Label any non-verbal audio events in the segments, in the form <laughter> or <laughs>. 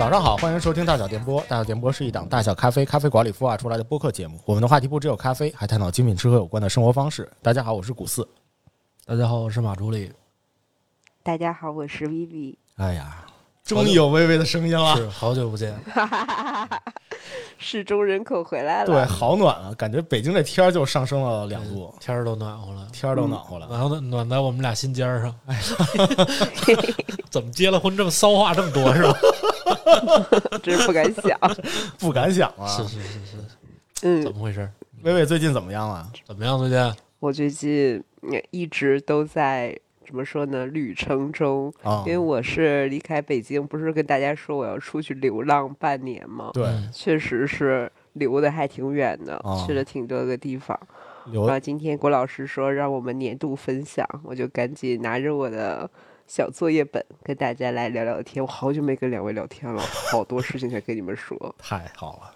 早上好，欢迎收听大小电波。大小电波是一档大小咖啡咖啡馆里孵化出来的播客节目。我们的话题不只有咖啡，还探讨精品吃喝有关的生活方式。大家好，我是古四。大家好，我是马助理。大家好，我是 Vivi。哎呀，终于有微微的声音了，是好久不见。<laughs> 市中人口回来了，对，好暖啊！感觉北京这天儿就上升了两度，天儿都暖和了，天儿都暖和了，暖和暖在我们俩心尖儿上。哎，<laughs> <laughs> 怎么结了婚这么骚话这么多是吧？<laughs> 真是不敢想，<laughs> 不敢想啊！是是是是，嗯，怎么回事？微微最近怎么样了？怎么样最近？我最近一直都在怎么说呢？旅程中，啊因为我是离开北京，不是跟大家说我要出去流浪半年吗？对，嗯确实是流的还挺远的，哦去了挺多个地方。留然后今天郭老师说让我们年度分享，我就赶紧拿着我的小作业本跟大家来聊聊天。我好久没跟两位聊天了，好多事情想跟你们说。<laughs> 太好了。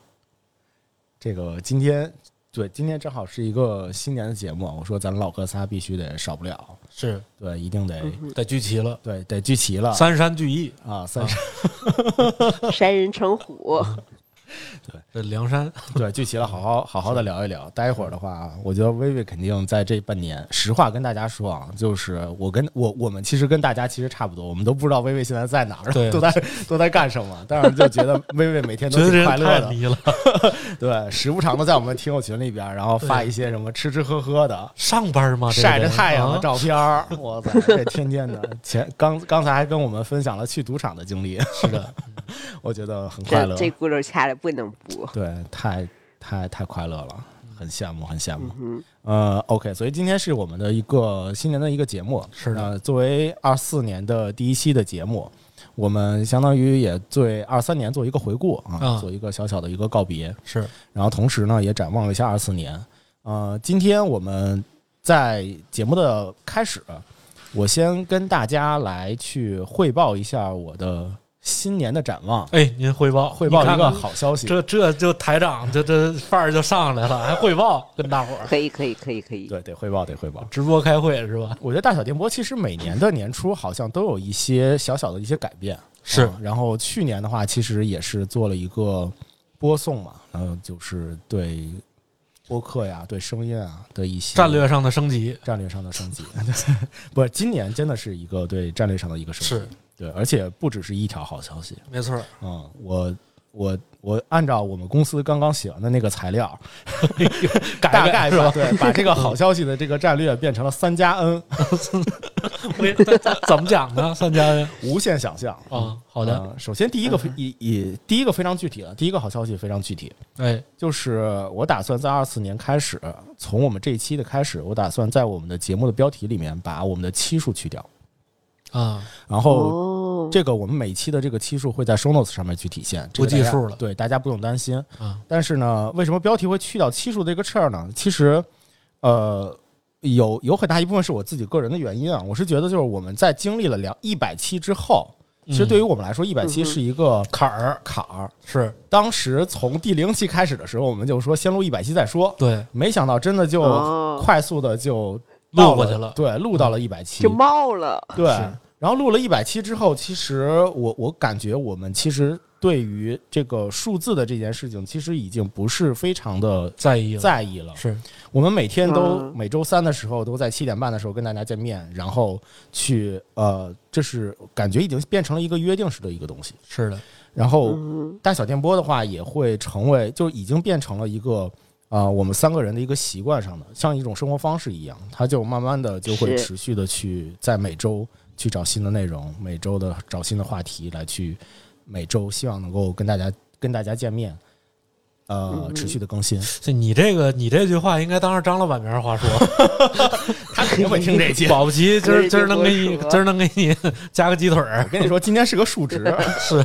这个今天对，今天正好是一个新年的节目，我说咱老哥仨必须得少不了，是对，一定得、嗯得聚齐了，对得聚齐了三山聚义，啊，三山、<laughs> 山人成虎，这梁山 <laughs> 对聚齐了，好好好好的聊一聊。待会儿的话，我觉得薇薇肯定在这半年，实话跟大家说啊，就是我跟我我们其实跟大家其实差不多，我们都不知道薇薇现在在哪儿，对都在都在干什么，但是就觉得薇薇每天都 <laughs> 挺快乐的。<laughs> 对，时不常的在我们听友群里边，然后发一些什么吃吃喝喝的。上班吗？晒着太阳的啊照片儿，我操，这天天的。前刚刚才还跟我们分享了去赌场的经历，是的，我觉得很快乐。这这轱辘掐了不能播。对，太太太快乐了，很羡慕，很羡慕。嗯呃，OK，所以今天是我们的一个新年的一个节目，是的呃，作为二四年的第一期的节目，我们相当于也对二三年做一个回顾啊，啊做一个小小的一个告别，是然后同时呢也展望了一下二四年。呃，今天我们在节目的开始，我先跟大家来去汇报一下我的新年的展望，哎，您汇报汇报一个好消息。这这就台长这这范儿就上来了，还汇报跟大伙儿可以可以可以可以。对，得汇报，得汇报。直播开会是吧？我觉得大小电波其实每年的年初好像都有一些小小的一些改变，是啊然后去年的话，其实也是做了一个播送嘛，然后就是对播客呀、对声音啊的一些战略上的升级战略上的升级。<laughs> 不是，今年真的是一个对战略上的一个升级，是对，而且不只是一条好消息。没错儿，嗯，我我我按照我们公司刚刚写完的那个材料，<laughs> 改大概是吧？对，把这个好消息的这个战略变成了三加 N，<laughs> 怎么讲呢？三加 N 无限想象。啊，好的，呃首先第一个非以以第一个非常具体的，第一个好消息非常具体，哎，就是我打算在二四年开始，从我们这一期的开始，我打算在我们的节目的标题里面把我们的期数去掉，啊，然后哦，这个我们每期的这个期数会在 show notes 上面去体现，这个不计数了对，大家不用担心。啊，但是呢，为什么标题会去掉期数这个事儿呢？其实，呃，有有很大一部分是我自己个人的原因啊。我是觉得，就是我们在经历了两一百期之后，其实对于我们来说，一百期是一个坎儿坎儿。是当时从第零期开始的时候，我们就说先录一百期再说，对，没想到真的就哦快速的就到录过去了对，录到了一百期就，冒了。对是。然后录了一百期之后，其实我我感觉我们其实对于这个数字的这件事情，其实已经不是非常的在意了，在意了。是。我们每天都嗯。每周三的时候都在七点半的时候跟大家见面，然后去呃，这是感觉已经变成了一个约定式的一个东西。是的，然后嗯。大小电波的话也会成为，就已经变成了一个啊、呃我们三个人的一个习惯上的，像一种生活方式一样，它就慢慢的就会持续的去在每周去找新的内容，每周的找新的话题来去每周希望能够跟大家跟大家见面，呃，嗯持续的更新。所以你这个你这句话应该当着张老板面话说，<laughs> 他肯定会听这期。<laughs> 保不齐今儿今儿能给你今儿能给你加个鸡腿儿。我，跟你说，<laughs> 今天是个数值，是，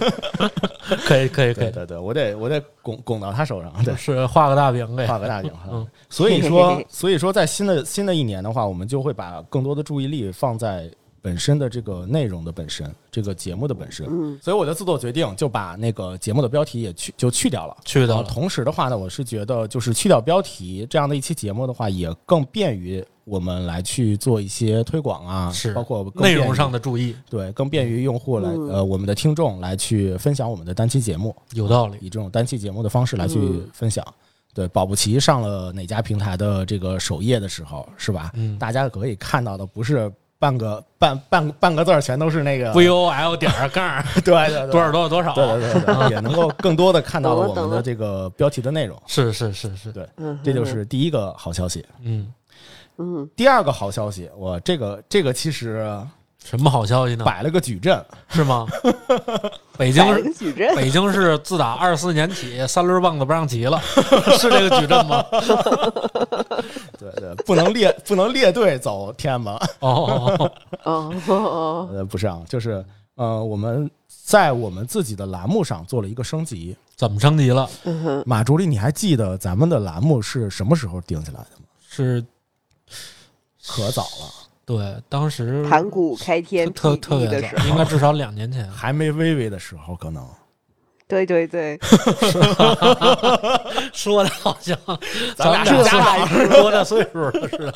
可以可以可以，对对对，我得我得拱拱到他手上，对，是画个大饼呗，画个大饼。嗯。所以说，所以说，在新的新的一年的话，我们就会把更多的注意力放在本身的这个内容的本身，这个节目的本身。嗯所以我就自作决定，就把那个节目的标题也去就去掉了。去掉了，同时的话呢，我是觉得就是去掉标题这样的一期节目的话，也更便于我们来去做一些推广啊，是包括内容上的注意，对，更便于用户来嗯呃我们的听众来去分享我们的单期节目，有道理。以这种单期节目的方式来去嗯分享。对，保不齐上了哪家平台的这个首页的时候，是吧？嗯大家可以看到的不是半个半半半个字儿全都是那个 V O L 点儿杠 <laughs> 对对对 <laughs> 多少多少多少，对对对对，<laughs> 也能够更多的看到了我们的这个标题的内容。是是是是，对嗯，这就是第一个好消息。嗯，嗯第二个好消息，我这个这个其实什么好消息呢？摆了个矩阵，是吗？<laughs> 北京摆了个矩阵，北京市自打二四年起，三轮棒子不让骑了，<laughs> 是这个矩阵吗？<laughs> 对对，不能列不能列队走天安门，哦，哦哦哦，呃，不是啊，就是呃，我们在我们自己的栏目上做了一个升级。怎么升级了？嗯，马助理，你还记得咱们的栏目是什么时候定下来的吗？是可早了，对，当时盘古开天特辟地特别早，的时候，应该至少两年前。还没微微的时候，可能对对对，<laughs> 说的好像咱俩这家岁数多大岁数了似的。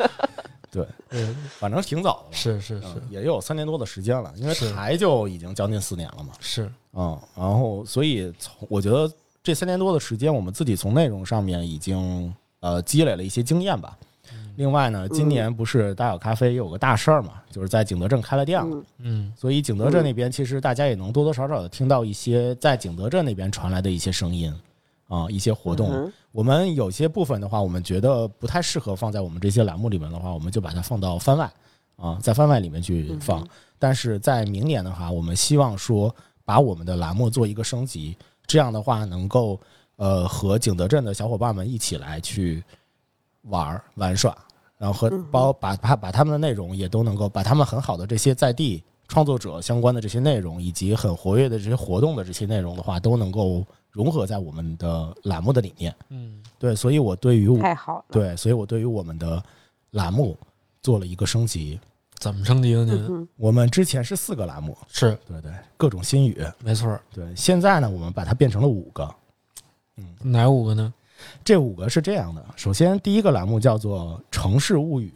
<laughs> 对，嗯，反正挺早的了，是是是嗯也有三年多的时间了，因为是台就已经将近四年了嘛。是，嗯，然后所以从我觉得这三年多的时间，我们自己从内容上面已经呃积累了一些经验吧。另外呢，今年不是大小咖啡有个大事儿嘛，就是在景德镇开了店了，嗯。嗯。所以景德镇那边其实大家也能多多少少的听到一些在景德镇那边传来的一些声音啊、一些活动。我们有些部分的话，我们觉得不太适合放在我们这些栏目里面的话，我们就把它放到番外啊，在番外里面去放。但是在明年的话，我们希望说把我们的栏目做一个升级，这样的话能够呃和景德镇的小伙伴们一起来去玩儿玩耍，然后和包把把把他们的内容也都能够把他们很好的这些在地创作者相关的这些内容，以及很活跃的这些活动的这些内容的话，都能够融合在我们的栏目的里面。嗯对，所以我对于我太好了，对，所以我对于我们的栏目做了一个升级。怎么升级的嗯呢？我们之前是四个栏目，是对对，各种新语。没错儿，对，现在呢，我们把它变成了五个。嗯哪五个呢？这五个是这样的：首先，第一个栏目叫做《城市物语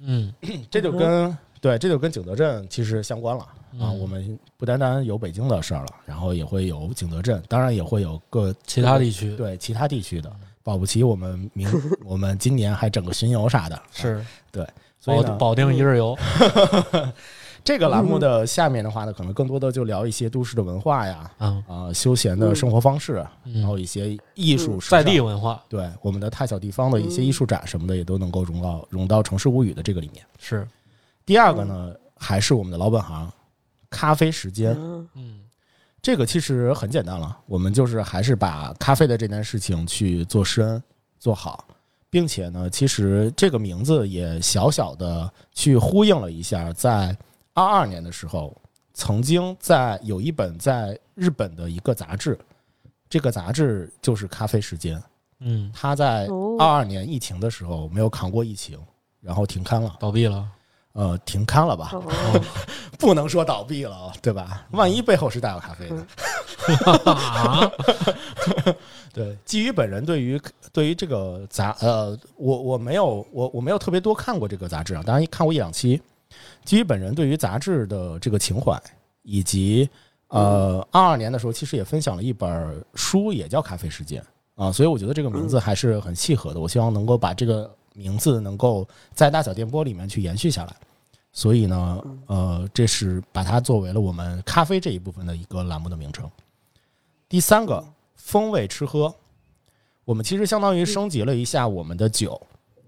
嗯》，<clears throat> 这就跟对，这就跟景德镇其实相关了啊。嗯。我们不单单有北京的事儿了，然后也会有景德镇，当然也会有各其他地区。对其他地区的。保不齐我们明 <laughs> 我们今年还整个巡游啥的，是。对所以，保保定一日游，<laughs> <laughs> 这个栏目的下面的话呢，可能更多的就聊一些都市的文化呀，嗯啊、休闲的生活方式，然后嗯，一些艺术、时在地文化。对我们的太小地方的一些艺术展什么的，也都能够融到融到城市物语的这个里面。是，第二个呢，还是我们的老本行，咖啡时间。嗯。嗯这个其实很简单了，我们就是还是把咖啡的这件事情去做深做好，并且呢，其实这个名字也小小的去呼应了一下，在二二年的时候，曾经在有一本在日本的一个杂志，这个杂志就是《咖啡时间》，嗯，他在哦二二年疫情的时候没有扛过疫情，然后停刊了，倒闭了，呃，停刊了吧？哦 <laughs> 不能说倒闭了，对吧？万一背后是大有咖啡呢？啊，<laughs> 对，基于本人对于对于这个杂呃，我我没有我我没有特别多看过这个杂志啊，当然看过一两期。基于本人对于杂志的这个情怀，以及呃二二年的时候，其实也分享了一本书，也叫《咖啡时间》啊，所以我觉得这个名字还是很契合的。我希望能够把这个名字能够在大小电波里面去延续下来。所以呢，呃，这是把它作为了我们咖啡这一部分的一个栏目的名称。第三个，风味吃喝，我们其实相当于升级了一下我们的酒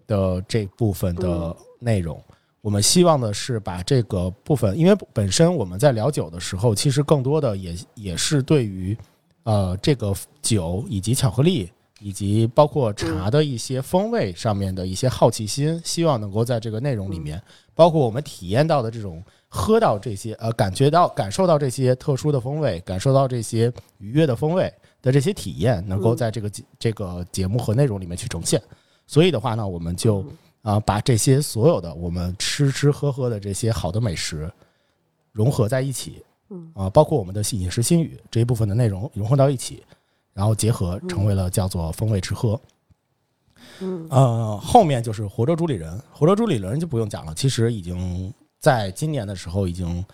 的这部分的内容。我们希望的是把这个部分，因为本身我们在聊酒的时候，其实更多的也也是对于呃这个酒以及巧克力以及包括茶的一些风味上面的一些好奇心，希望能够在这个内容里面，包括我们体验到的这种喝到这些呃感觉到感受到这些特殊的风味，感受到这些愉悦的风味的这些体验，能够在这个节这个节目和内容里面去呈现。所以的话呢，我们就啊，把这些所有的我们吃吃喝喝的这些好的美食融合在一起，嗯。啊，包括我们的饮食心语这一部分的内容融合到一起，然后结合成为了叫做风味吃喝。嗯。呃，后面就是活捉主理人，活捉主理人就不用讲了，其实已经在今年的时候已经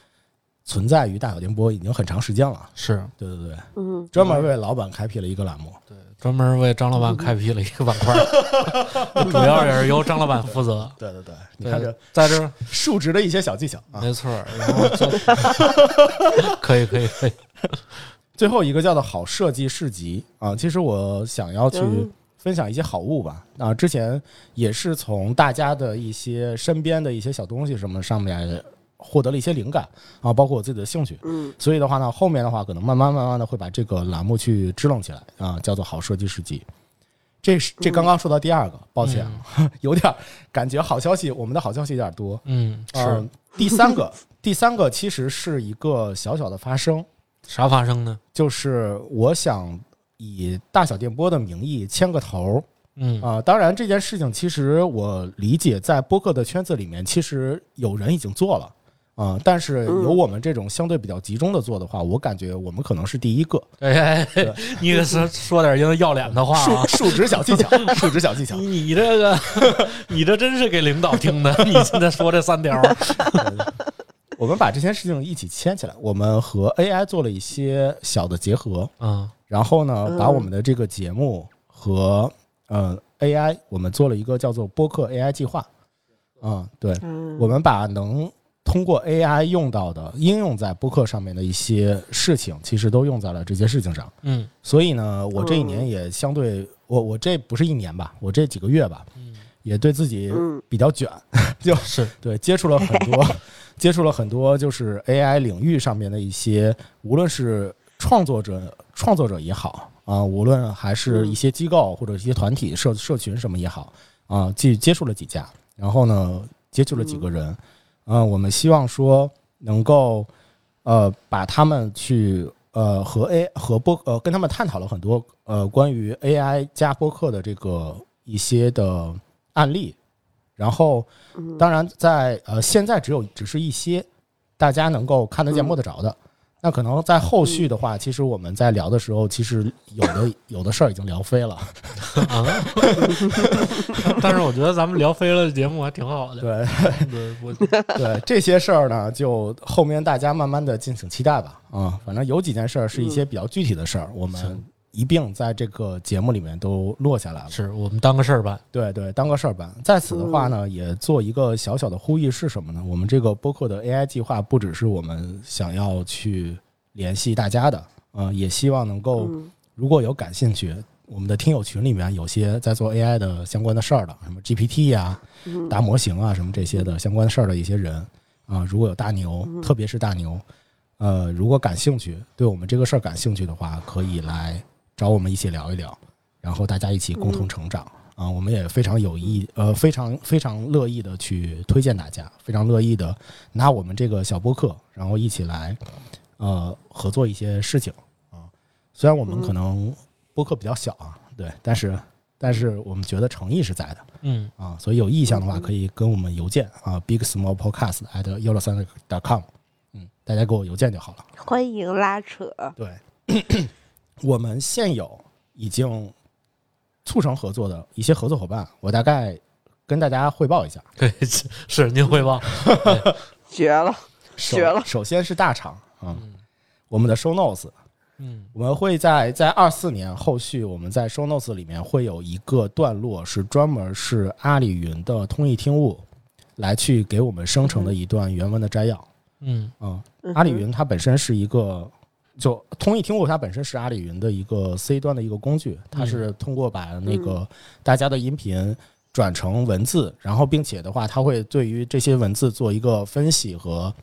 存在于大小电波已经很长时间了。是。对对对，嗯。专门为老板开辟了一个栏目。专门为张老板开辟了一个板块，<laughs> 主要也是由张老板负责。<laughs> 对对对，你看这，在这儿数值的一些小技巧啊。没错，然后就 <laughs> 可以可以可以，最后一个叫做好设计市集啊，其实我想要去嗯分享一些好物吧。啊，之前也是从大家的一些身边的一些小东西什么上面获得了一些灵感啊，包括我自己的兴趣。嗯所以的话呢，后面的话可能慢慢慢慢的会把这个栏目去支棱起来啊，叫做好设计市集。这是这刚刚说到第二个，抱歉啊，<laughs> 有点儿感觉好消息，我们的好消息有点多。嗯，是嗯，第三个，第三个其实是一个小小的发生，啥发生呢？就是我想以大小电波的名义牵个头嗯啊、当然，这件事情其实我理解，在播客的圈子里面，其实有人已经做了啊、但是嗯有我们这种相对比较集中的做的话，我感觉我们可能是第一个。哎哎，哎 <laughs> 你可是说点要要脸的话啊数！数值小技巧，<laughs> 数值小技巧。你你这个，<laughs> 你这真是给领导听的。你现在说这三条，我们把这件事情一起牵起来，我们和 AI 做了一些小的结合，嗯然后呢，嗯把我们的这个节目和呃 AI，我们做了一个叫做播客 AI 计划。嗯，对，嗯，我们把能通过 AI 用到的应用在播客上面的一些事情，其实都用在了这些事情上。嗯。所以呢，我这一嗯。年也相对，我我这不是一年吧，我这几个月吧，嗯，也对自己嗯。比较卷，<laughs> 就是。对接触了很多，<laughs> 接触了很多就是 AI 领域上面的一些，无论是创作者创作者也好啊，无论还是一些机构或者一些团体社社群什么也好啊，接接触了几家，然后呢接触了几个人，啊，我们希望说能够呃把他们去呃和 A 和播呃跟他们探讨了很多呃关于 AI 加播客的这个一些的案例，然后嗯当然在呃现在只有只是一些大家能够看得见嗯摸得着的。那可能在后续的话，其实我们在聊的时候，其实有的有的事儿已经聊飞了。啊，<laughs> 但是我觉得咱们聊飞了的节目还挺好的。对对，我 <laughs> 对，这些事儿呢，就后面大家慢慢的敬请期待吧。啊、反正有几件事儿是一些比较具体的事儿，我们行一并在这个节目里面都落下来了。是我们当个事儿办。对对，当个事儿办。在此的话呢，也做一个小小的呼吁是什么呢？我们这个播客的 AI 计划不只是我们想要去联系大家的，呃，也希望能够嗯如果有感兴趣，我们的听友群里面有些在做 AI 的相关的事儿的，什么 GPT 呀、嗯大模型啊什么这些的相关事儿的一些人啊，如果有大牛，特别是大牛，呃，如果感兴趣，对我们这个事儿感兴趣的话，可以来找我们一起聊一聊，然后大家一起共同成长。啊，我们也非常有意，呃，非常非常乐意的去推荐大家，非常乐意的拿我们这个小播客，然后一起来，呃，合作一些事情啊。虽然我们可能播客比较小啊，对，但是但是我们觉得诚意是在的。嗯，啊，所以有意向的话可以跟我们邮件啊，big small podcast at 幺六三 com，嗯，大家给我邮件就好了。欢迎拉扯，对，我们现有已经促成合作的一些合作伙伴，我大概跟大家汇报一下。对是您汇报。<laughs> 绝了，绝了首先是大厂啊，我们的 show notes，嗯我们会在在二四年后续，我们在 show notes 里面会有一个段落是专门是阿里云的通义听物来去给我们生成的一段原文的摘要。嗯啊、嗯阿里云它本身是一个，就通义听物它本身是阿里云的一个 C 端的一个工具，它是通过把那个大家的音频转成文字，然后并且的话，它会对于这些文字做一个分析和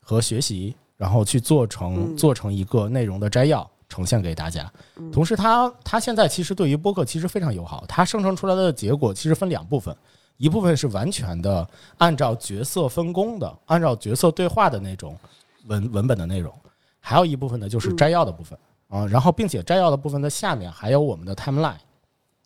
和学习，然后去做成嗯。做成一个内容的摘要。呈现给大家，同时它它现在其实对于播客其实非常友好，它生成出来的结果其实分两部分，一部分是完全的按照角色分工的，按照角色对话的那种文文本的内容，还有一部分呢就是摘要的部分。啊，然后并且摘要的部分的下面还有我们的 timeline，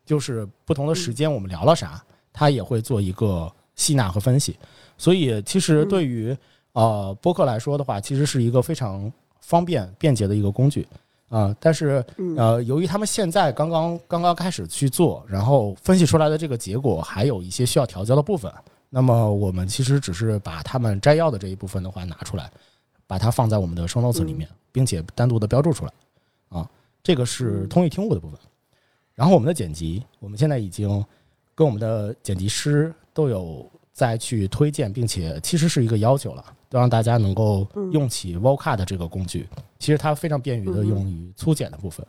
就是不同的时间我们聊了啥，它也会做一个吸纳和分析。所以，其实对于呃播客来说的话，其实是一个非常方便便捷的一个工具。啊、但是嗯。呃，由于他们现在刚刚刚刚开始去做，然后分析出来的这个结果还有一些需要调教的部分，那么我们其实只是把他们摘要的这一部分的话拿出来，把它放在我们的 show notes 里面，并且单独的标注出来。啊，这个是通义听悟的部分。然后我们的剪辑，我们现在已经跟我们的剪辑师都有在去推荐，并且其实是一个要求了，都让大家能够用起 Vocad 这个工具。其实它非常便于的用于粗剪的部分。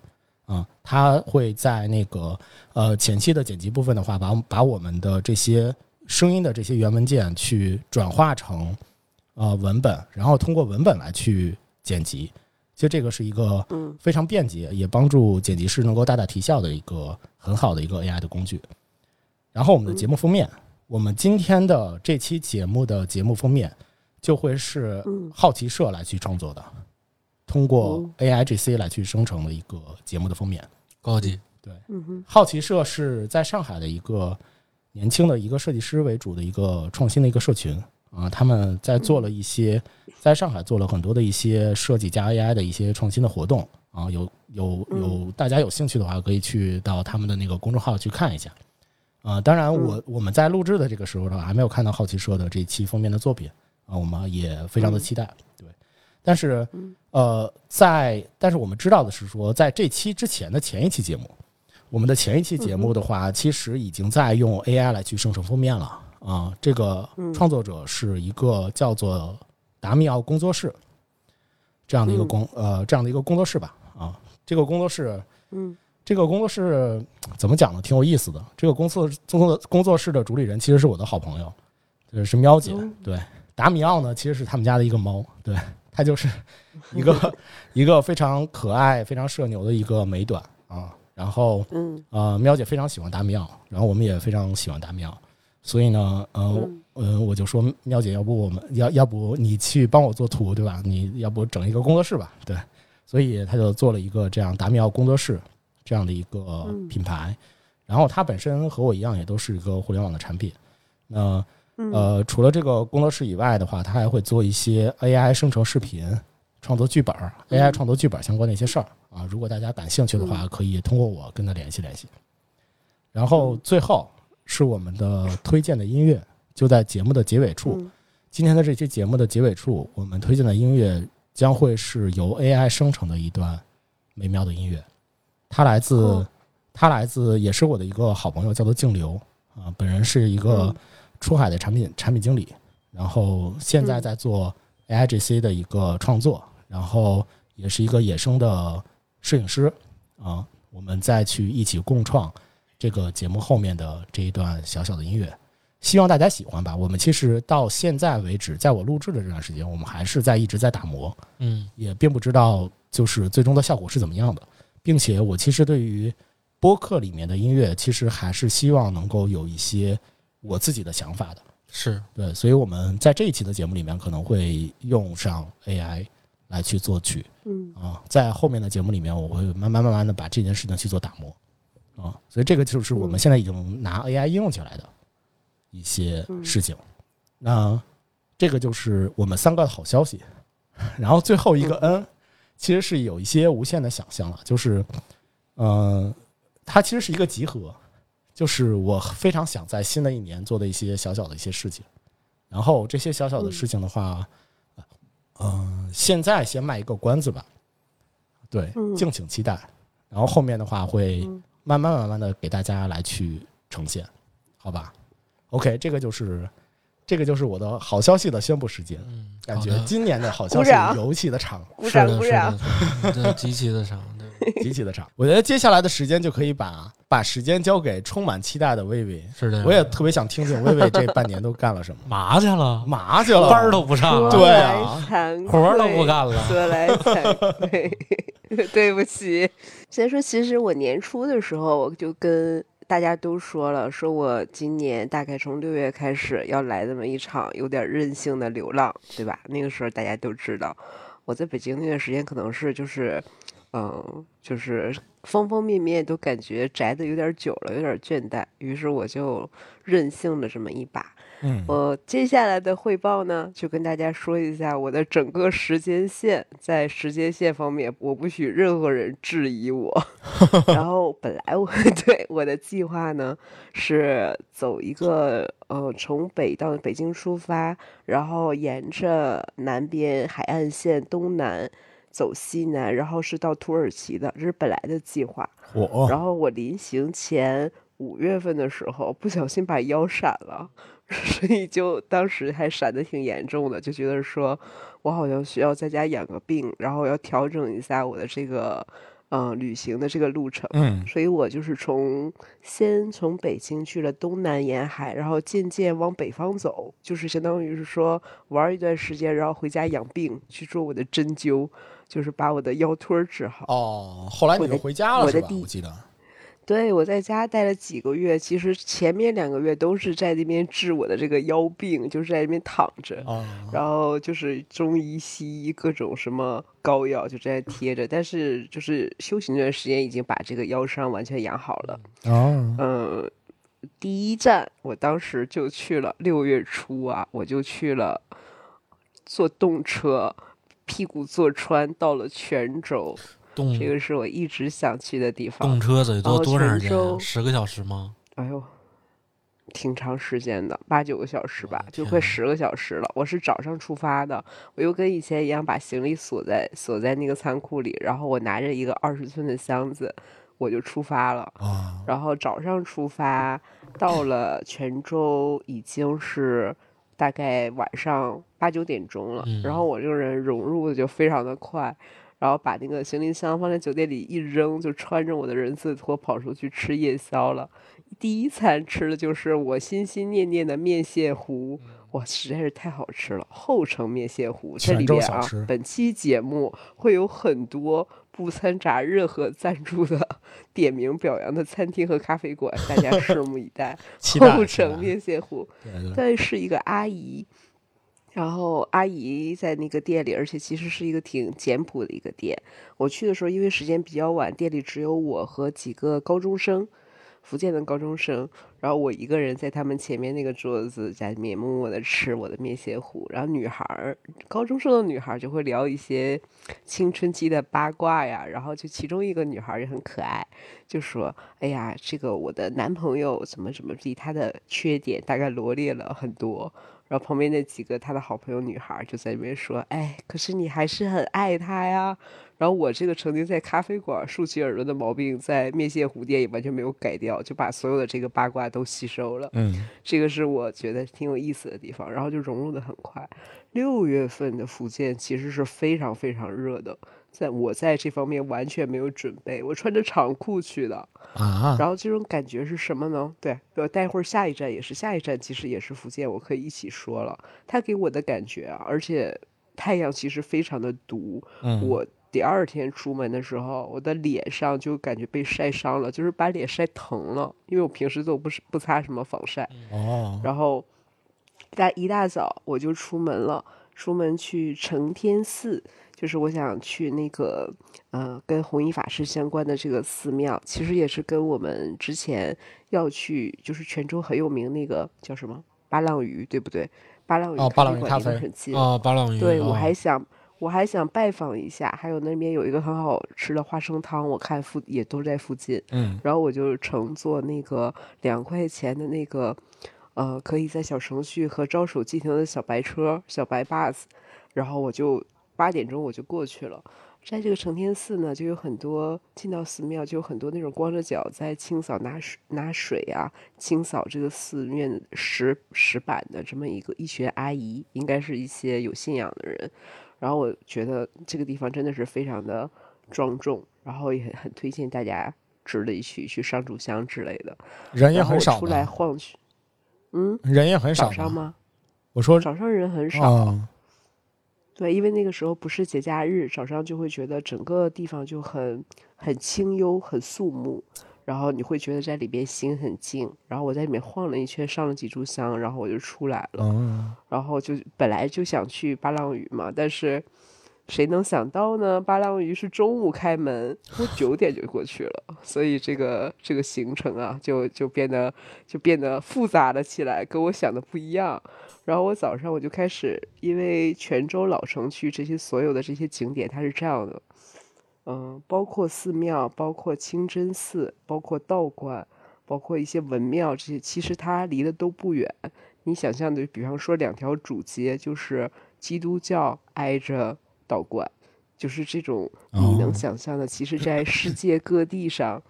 啊，它会在那个呃前期的剪辑部分的话，把把我们的这些声音的这些原文件去转化成呃文本，然后通过文本来去剪辑。其实这个是一个嗯。非常便捷，也帮助剪辑师能够大大提效的一个很好的一个 AI 的工具。然后我们的节目封面，我们今天的这期节目的节目封面就会是嗯。好奇社来去创作的，通过哦。AIGC 来去生成的一个节目的封面。高级，对。好奇社是在上海的一个年轻的一个设计师为主的一个创新的一个社群啊，他们在做了一些，在上海做了很多的一些设计加 AI 的一些创新的活动啊，有有有大家有兴趣的话，可以去到他们的那个公众号去看一下啊。当然我，我们在录制的这个时候呢，还没有看到好奇社的这一期封面的作品啊，我们也非常的期待。对，但是呃，在但是我们知道的是说，在这期之前的前一期节目。我们的前一期节目的话，其实已经在用 AI 来去生成封面了啊。这个创作者是一个叫做达米奥工作室这样的一个工呃这样的一个工作室吧啊。这个工作室，嗯这个工作室怎么讲呢？挺有意思的。这个公司工作工作室的主理人其实是我的好朋友，就是是喵姐。对，达米奥呢其实是他们家的一个猫，对，它就是一个 <laughs> 一个非常可爱、非常社牛的一个美短啊。然后，嗯呃，喵姐非常喜欢达米奥，然后我们也非常喜欢达米奥，所以呢，呃，嗯呃，我就说喵姐，要不我们要要不你去帮我做图，对吧？你要不整一个工作室吧？对，所以他就做了一个这样达米奥工作室这样的一个嗯品牌。然后他本身和我一样，也都是一个互联网的产品。那呃，除了这个工作室以外的话，他还会做一些 AI 生成视频、创作剧本、AI 创作剧本相关的一些事儿啊。如果大家感兴趣的话，可以通过我跟他联系联系。然后最后是我们的推荐的音乐，就在节目的结尾处。嗯。今天的这期节目的结尾处，我们推荐的音乐将会是由 AI 生成的一段美妙的音乐，它来自哦。它来自也是我的一个好朋友，叫做静流啊，本人是一个嗯。出海的产品产品经理，然后现在在做 AIGC 的一个创作，然后也是一个野生的摄影师啊，我们再去一起共创这个节目后面的这一段小小的音乐。希望大家喜欢吧。我们其实到现在为止，在我录制的这段时间，我们还是在一直在打磨，嗯。也并不知道就是最终的效果是怎么样的，并且我其实对于播客里面的音乐，其实还是希望能够有一些我自己的想法的。是。对，所以我们在这一期的节目里面可能会用上 AI 来去作曲。嗯。啊，在后面的节目里面，我会慢慢慢慢的把这件事情去做打磨啊，所以这个就是我们现在已经拿 AI 应用起来的一些事情。那这个就是我们三个的好消息。然后最后一个 N，其实是有一些无限的想象了，就是，嗯、它其实是一个集合，就是我非常想在新的一年做的一些小小的一些事情。然后这些小小的事情的话，嗯、现在先卖一个关子吧，对，嗯敬请期待。然后后面的话会嗯慢慢慢慢的给大家来去呈现，好吧？OK，这个就是这个就是我的好消息的宣布时间。嗯，感觉今年的好消息尤其的长，鼓掌是的鼓掌。是的对，极其的长，对，<laughs> 极其的长。我觉得接下来的时间就可以把把时间交给充满期待的薇薇。是的。我也特别想听听薇薇这半年都干了什么，<laughs> 麻去了，麻去了？班儿都不上了，对来啊活儿都不干了。说来惭愧，<laughs> 对不起。先说，其实我年初的时候，我就跟大家都说了，说我今年大概从六月开始要来这么一场有点任性的流浪，对吧？那个时候大家都知道，我在北京那段时间可能是就是嗯，就是方方面面都感觉宅的有点久了，有点倦怠，于是我就任性了这么一把。嗯，我接下来的汇报呢，就跟大家说一下我的整个时间线。在时间线方面，我不许任何人质疑我。<laughs> 然后本来我 <laughs> 对我的计划呢是走一个呃从北到北京出发，然后沿着南边海岸线东南走西南，然后是到土耳其的，这是本来的计划。我然后我临行前五月份的时候，不小心把腰闪了。<laughs> 所以就当时还闪的挺严重的，就觉得说我好像需要在家养个病，然后要调整一下我的这个嗯旅行的这个路程。嗯所以我就是从先从北京去了东南沿海，然后渐渐往北方走，就是相当于是说玩一段时间，然后回家养病，去做我的针灸，就是把我的腰托儿治好。哦，后来你就回家了是吧？我记得。对，我在家待了几个月，其实前面两个月都是在那边治我的这个腰病，就是在那边躺着，哦，然后就是中医、西医各种什么膏药就在那贴着，但是就是休息那段时间已经把这个腰伤完全养好了。哦，嗯，第一站我当时就去了，六月初啊，我就去了，坐动车，屁股坐穿到了泉州，动这个是我一直想去的地方动。车得多多长时间十个小时吗？哎呦，挺长时间的，八九个小时吧，就快十个小时了。我是早上出发的，我又跟以前一样把行李锁在锁在那个仓库里，然后我拿着一个二十寸的箱子，我就出发了。啊，然后早上出发，到了泉州已经是大概晚上八九点钟了。然后我这个人融入的就非常的快，然后把那个行李箱放在酒店里一扔，就穿着我的人字拖跑出去吃夜宵了。第一餐吃的就是我心心念念的面线糊，哇，实在是太好吃了！后城面线糊这里边啊本期节目会有很多不掺杂任何赞助的 <laughs> 点名表扬的餐厅和咖啡馆，大家拭目以待。<laughs> 后城面线糊，但是一个阿姨，然后阿姨在那个店里，而且其实是一个挺简朴的一个店。我去的时候，因为时间比较晚，店里只有我和几个高中生，福建的高中生，然后我一个人在他们前面那个桌子，在里面默默的吃我的面线糊。然后女孩儿，高中生的女孩儿就会聊一些青春期的八卦呀，然后就其中一个女孩儿也很可爱，就说：“哎呀，这个我的男朋友怎么怎么地，他的缺点大概罗列了很多。”然后旁边那几个他的好朋友女孩儿就在那边说：“哎，可是你还是很爱他呀。”然后我这个曾经在咖啡馆竖起耳朵的毛病，在面线糊店也完全没有改掉，就把所有的这个八卦都吸收了。嗯，这个是我觉得挺有意思的地方，然后就融入的很快。六月份的福建其实是非常非常热的，在我在这方面完全没有准备，我穿着长裤去的。啊，然后这种感觉是什么呢？对，我待会儿下一站也是，下一站其实也是福建，我可以一起说了。它给我的感觉啊，而且太阳其实非常的毒，嗯，我第二天出门的时候，我的脸上就感觉被晒伤了，就是把脸晒疼了，因为我平时都不是不擦什么防晒。哦，然后大一大早我就出门了，出门去承天寺，就是我想去那个呃跟弘一法师相关的这个寺庙，其实也是跟我们之前要去就是泉州很有名那个叫什么八浪鱼，对不对？八浪鱼哦八浪咖啡离得很近。啊，八浪鱼。对，我哦还想，我还想拜访一下，还有那边有一个很好吃的花生汤，我看附也都在附近。嗯，然后我就乘坐那个两块钱的那个，呃，可以在小程序和招手即停的小白车、小白 bus，然后我就八点钟我就过去了。在这个承天寺呢，就有很多进到寺庙，就有很多那种光着脚在清扫拿水拿水啊，清扫这个寺院石石板的这么一个一群阿姨，应该是一些有信仰的人。然后我觉得这个地方真的是非常的庄重，然后也很很推荐大家值得一去去上炷香之类的。人也很少出来，晃去，嗯，人也很少早上。吗？我说，早上人很少，啊，对，因为那个时候不是节假日，早上就会觉得整个地方就很很清幽、很肃穆，然后你会觉得在里边心很静。然后我在里面晃了一圈，上了几炷香，然后我就出来了。嗯，然后就本来就想去巴浪屿嘛，但是谁能想到呢？巴浪屿是中午开门，我九点就过去了，所以这个这个行程啊，就就变得就变得复杂了起来，跟我想的不一样。然后我早上我就开始，因为泉州老城区这些所有的这些景点，它是这样的，嗯，包括寺庙，包括清真寺，包括道观，包括一些文庙，这些其实它离得都不远。你想象的，比方说两条主街，就是基督教挨着道观，就是这种你能想象的，其实在世界各地上，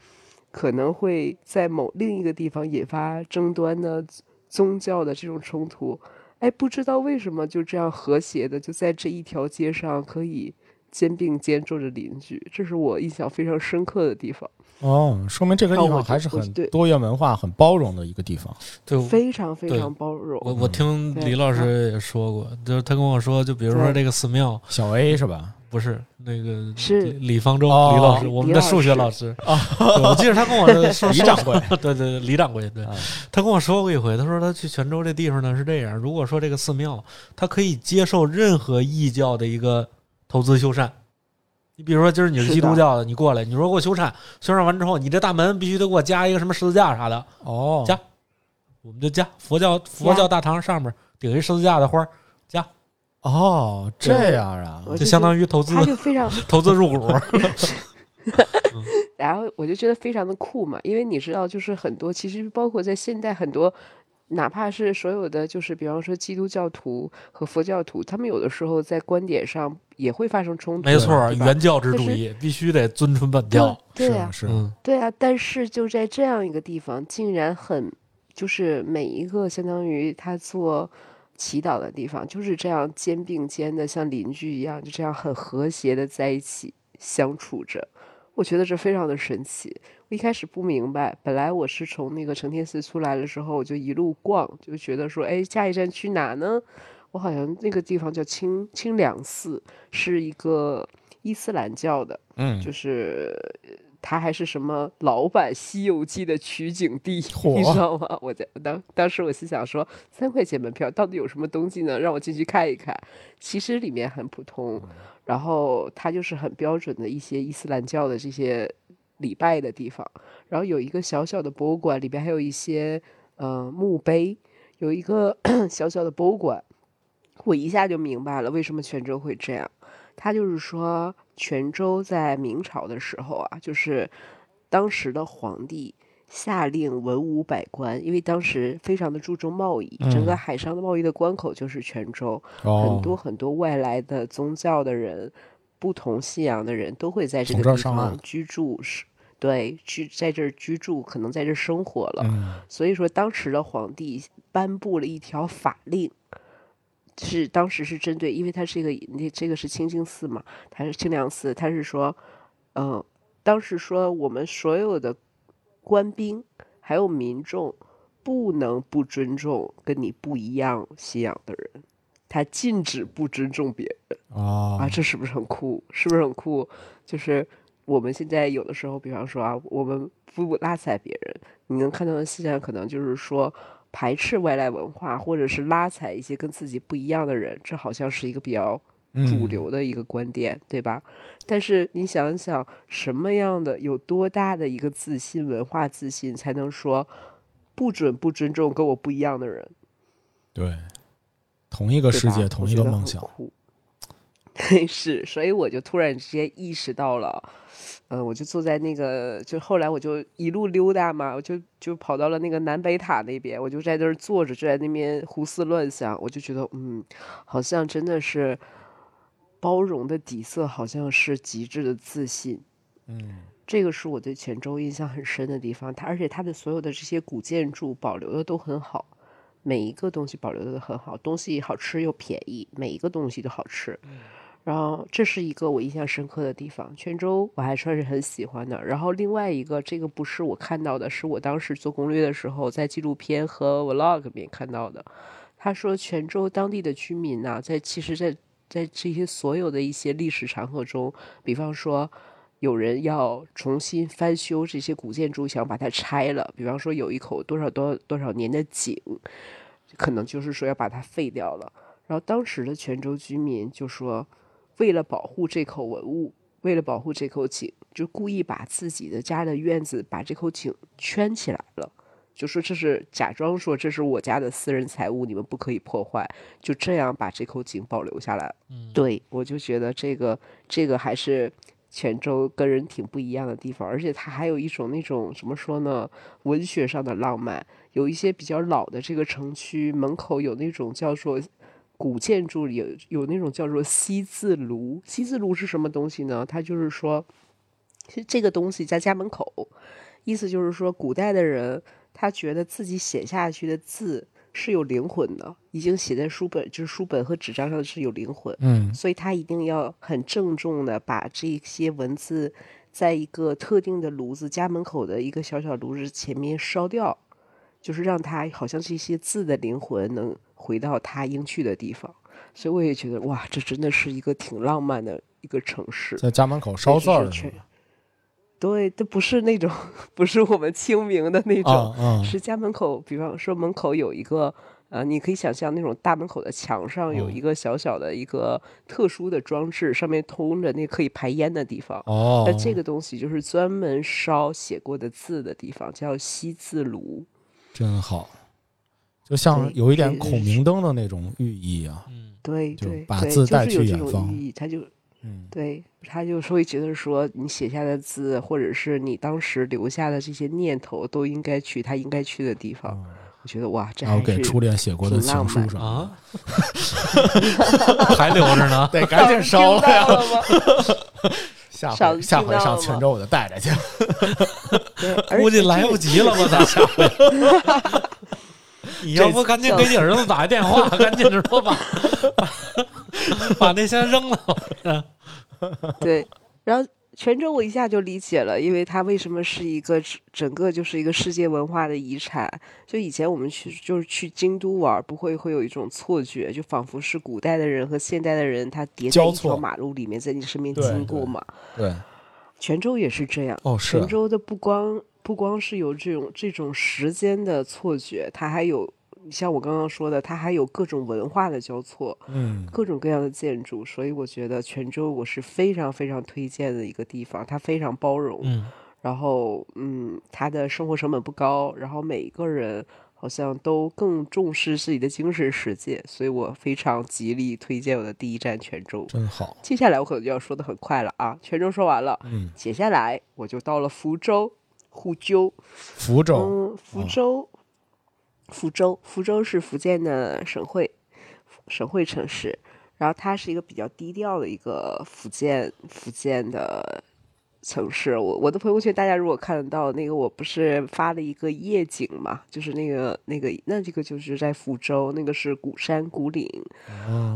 可能会在某另一个地方引发争端的宗教的这种冲突。哎，不知道为什么就这样和谐的，就在这一条街上可以肩并肩坐着邻居，这是我印象非常深刻的地方。哦，说明这个地方还是很多元文化、很包容的一个地方。对，非常非常包容。我我听李老师也说过，就是他跟我说，就比如说这个寺庙，小 A 是吧？不是那个是李方舟哦李老师，我们的数学老师我记得他跟我说 <laughs> 李掌柜，<laughs> 对对对，李掌柜，对啊他跟我说过一回，他说他去泉州这地方呢是这样，如果说这个寺庙，他可以接受任何异教的一个投资修缮。你比如说，今儿你是基督教的，你过来，你说给我修缮，修缮完之后，你这大门必须得给我加一个什么十字架啥的，哦，加我们就加佛教佛教大堂上面顶一十字架的花儿，哦，这样啊我，就相当于投资他就非常，投资入股。<laughs> 然后我就觉得非常的酷嘛，因为你知道，就是很多其实包括在现代很多。哪怕是所有的，就是比方说基督教徒和佛教徒，他们有的时候在观点上也会发生冲突。没错，原教旨主义必须得遵循本教。对呀、是啊是嗯，对啊，但是就在这样一个地方，竟然很，就是每一个相当于他做祈祷的地方，就是这样肩并肩的，像邻居一样，就这样很和谐的在一起相处着。我觉得这非常的神奇。我一开始不明白，本来我是从那个承天寺出来的时候，我就一路逛，就觉得说，哎，下一站去哪呢？我好像那个地方叫清清凉寺，是一个伊斯兰教的。嗯，就是它还是什么老版《西游记》的取景地，你知道吗？我在当当时我心想说，三块钱门票到底有什么东西呢？让我进去看一看。其实里面很普通，然后它就是很标准的一些伊斯兰教的这些礼拜的地方，然后有一个小小的博物馆，里边还有一些呃墓碑，有一个 <clears throat> 小小的博物馆，我一下就明白了为什么泉州会这样。他就是说，泉州在明朝的时候啊，就是当时的皇帝下令文武百官，因为当时非常的注重贸易，整个嗯海上的贸易的关口就是泉州，哦很多很多外来的宗教的人、不同信仰的人都会在这个地方居住，是对居在这儿居住，可能在这儿生活了。嗯所以说，当时的皇帝颁布了一条法令，是当时是针对，因为他是一个那这个是清净寺嘛，他是清凉寺，他是说，嗯、当时说我们所有的官兵还有民众不能不尊重跟你不一样信仰的人，他禁止不尊重别人。哦啊，这是不是很酷？是不是很酷？就是我们现在有的时候，比方说啊，我们不拉踩别人，你能看到的现象可能就是说排斥外来文化，或者是拉踩一些跟自己不一样的人，这好像是一个比较主嗯流的一个观点，对吧？但是你想想，什么样的、有多大的一个自信、文化自信，才能说不准不尊重跟我不一样的人？对，同一个世界，同一个梦想。酷 <laughs> 是，所以我就突然之间意识到了，嗯、我就坐在那个，就后来我就一路溜达嘛，我就就跑到了那个南北塔那边，我就在那儿坐着，就在那边胡思乱想，我就觉得，嗯，好像真的是包容的底色，好像是极致的自信。嗯这个是我对泉州印象很深的地方，它而且它的所有的这些古建筑保留的都很好，每一个东西保留的都很好，东西好吃又便宜，每一个东西都好吃。然后这是一个我印象深刻的地方，泉州我还算是很喜欢的。然后另外一个，这个不是我看到的，是我当时做攻略的时候在纪录片和 vlog 里面看到的。他说泉州当地的居民呐、在其实在，在这些所有的一些历史长河中，比方说有人要重新翻修这些古建筑，想把它拆了，比方说有一口多少多多少年的井，可能就是说要把它废掉了。然后当时的泉州居民就说：“为了保护这口文物，为了保护这口井，就故意把自己的家的院子把这口井圈起来了。就说这是假装说这是我家的私人财物，你们不可以破坏，就这样把这口井保留下来了。嗯，对我就觉得这个这个还是泉州跟人挺不一样的地方，而且它还有一种那种怎么说呢，文学上的浪漫。有一些比较老的这个城区门口有那种叫做古建筑里有有那种叫做西字炉，西字炉是什么东西呢？它就是说，其实这个东西在家门口，意思就是说古代的人。他觉得自己写下去的字是有灵魂的，已经写在书本，就是书本和纸张上是有灵魂，嗯，所以他一定要很郑重的把这些文字，在一个特定的炉子家门口的一个小小炉子前面烧掉，就是让他好像这些字的灵魂能回到他应去的地方。所以我也觉得哇，这真的是一个挺浪漫的一个城市，在家门口烧字儿。对，这不是那种，<laughs> 不是我们清明的那种，是家门口。比方说门口有一个，呃，你可以想象那种大门口的墙上有一个小小的一个特殊的装置，上面通着那可以排烟的地方。哦，那这个东西就是专门烧写过的字的地方，叫西字炉。真好，就像有一点孔明灯的那种寓意啊。嗯，对对，把字带去远方，它就。嗯，对，他就会觉得说，你写下的字，或者是你当时留下的这些念头，都应该去他应该去的地方。我觉得哇，这还给初恋写过的情书上啊，<laughs> <laughs> 还留着呢，得赶紧烧了呀！<laughs> 下回下回上泉州我就带着去，估计来不及了吧？咱下回，你要不赶紧给你儿子打个电话，赶紧说把 <laughs> 把那先扔了。<laughs> 对，然后泉州我一下就理解了，因为它为什么是一个整个就是一个世界文化的遗产。就以前我们去就是去京都玩，不会会有一种错觉，就仿佛是古代的人和现代的人他叠在一条马路里面，在你身边经过嘛。对，<sniffs> 泉州也是这样。哦，是。泉州的不光不光是有这种这种时间的错觉，它还有。像我刚刚说的，它还有各种文化的交错，嗯，各种各样的建筑，所以我觉得泉州我是非常非常推荐的一个地方，它非常包容，嗯，然后嗯，它的生活成本不高，然后每一个人好像都更重视自己的精神世界，所以我非常极力推荐我的第一站泉州，真好。接下来我可能就要说的很快了啊，泉州说完了，嗯，接下来我就到了福州、湖州、福州，嗯，福州。福州，福州是福建的省会，省会城市。然后它是一个比较低调的一个福建，福建的城市。我我的朋友圈，大家如果看得到那个，我不是发了一个夜景嘛，就是那个那个，那这个就是在福州，那个是鼓山鼓岭。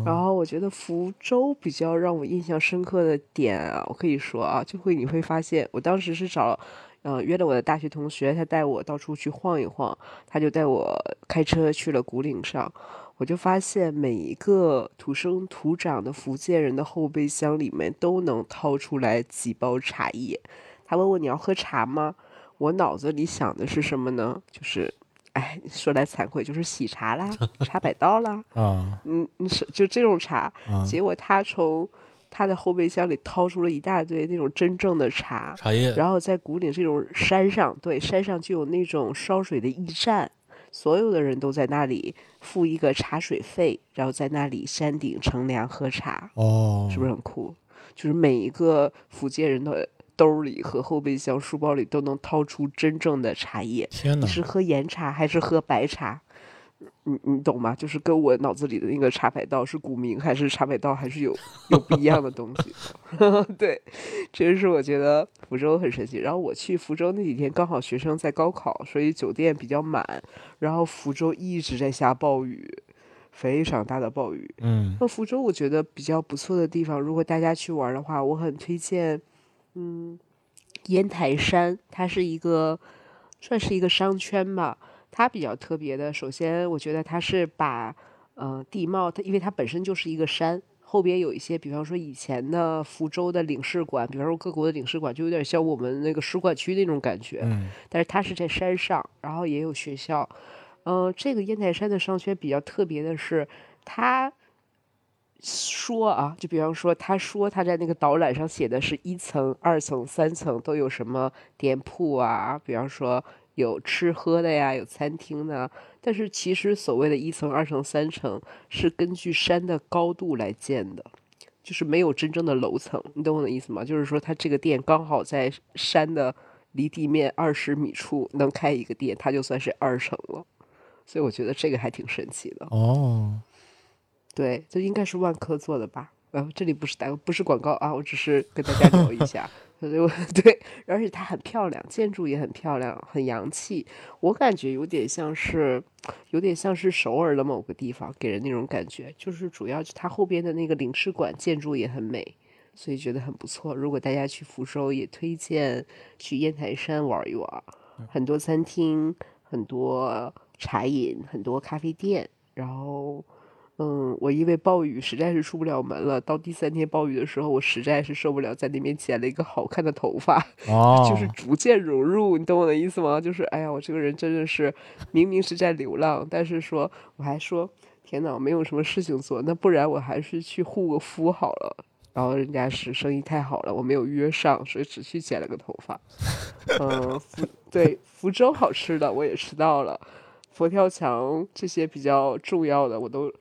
然后我觉得福州比较让我印象深刻的点啊，我可以说啊，就会你会发现，我当时是找。嗯，约了我的大学同学，他带我到处去晃一晃，他就带我开车去了古岭上，我就发现每一个土生土长的福建人的后备箱里面都能掏出来几包茶叶。他问我你要喝茶吗？我脑子里想的是什么呢？就是，哎，说来惭愧，就是喜茶啦，<laughs> 茶百道啦，啊，嗯，是就这种茶。结果他从。他的后备箱里掏出了一大堆那种真正的茶茶叶，然后在古岭这种山上，对山上就有那种烧水的驿站，所有的人都在那里付一个茶水费，然后在那里山顶乘凉喝茶。哦，是不是很酷？就是每一个福建人的兜里和后备箱、书包里都能掏出真正的茶叶。天哪！你是喝岩茶还是喝白茶？你你懂吗？就是跟我脑子里的那个茶百道是古茗还是茶百道，还是有有不一样的东西。<laughs> 对，这是我觉得福州很神奇。然后我去福州那几天，刚好学生在高考，所以酒店比较满。然后福州一直在下暴雨，非常大的暴雨。嗯，那福州我觉得比较不错的地方，如果大家去玩的话，我很推荐。嗯，烟台山，它是一个算是一个商圈吧。它比较特别的，首先我觉得它是把，呃，地貌，它因为它本身就是一个山，后边有一些，比方说以前的福州的领事馆，比方说各国的领事馆，就有点像我们那个使馆区那种感觉。嗯。但是它是在山上，然后也有学校。嗯，这个烟台山的商圈比较特别的是，它说啊，就比方说，他说他在那个导览上写的是一层、二层、三层都有什么店铺啊，比方说有吃喝的呀，有餐厅的。但是其实所谓的一层、二层、三层是根据山的高度来建的，就是没有真正的楼层。你懂我的意思吗？就是说，它这个店刚好在山的离地面二十米处能开一个店，它就算是二层了。所以我觉得这个还挺神奇的。哦，对，这应该是万科做的吧？呃，这里不是打不是广告啊，我只是跟大家聊一下。<laughs> 所以我 <laughs> 对，而且它很漂亮，建筑也很漂亮，很洋气。我感觉有点像是，有点像是首尔的某个地方，给人那种感觉。就是主要它后边的那个领事馆建筑也很美，所以觉得很不错。如果大家去福州，也推荐去烟台山玩一玩，很多餐厅，很多茶饮，很多咖啡店，然后。嗯，我因为暴雨实在是出不了门了。到第三天暴雨的时候，我实在是受不了，在那边剪了一个好看的头发，<laughs> 就是逐渐融入。你懂我的意思吗？就是哎呀，我这个人真的是，明明是在流浪，但是说我还说天哪，没有什么事情做，那不然我还是去护个肤好了。然后人家是生意太好了，我没有约上，所以只去剪了个头发。嗯，福对福州好吃的我也吃到了，佛跳墙这些比较重要的我都。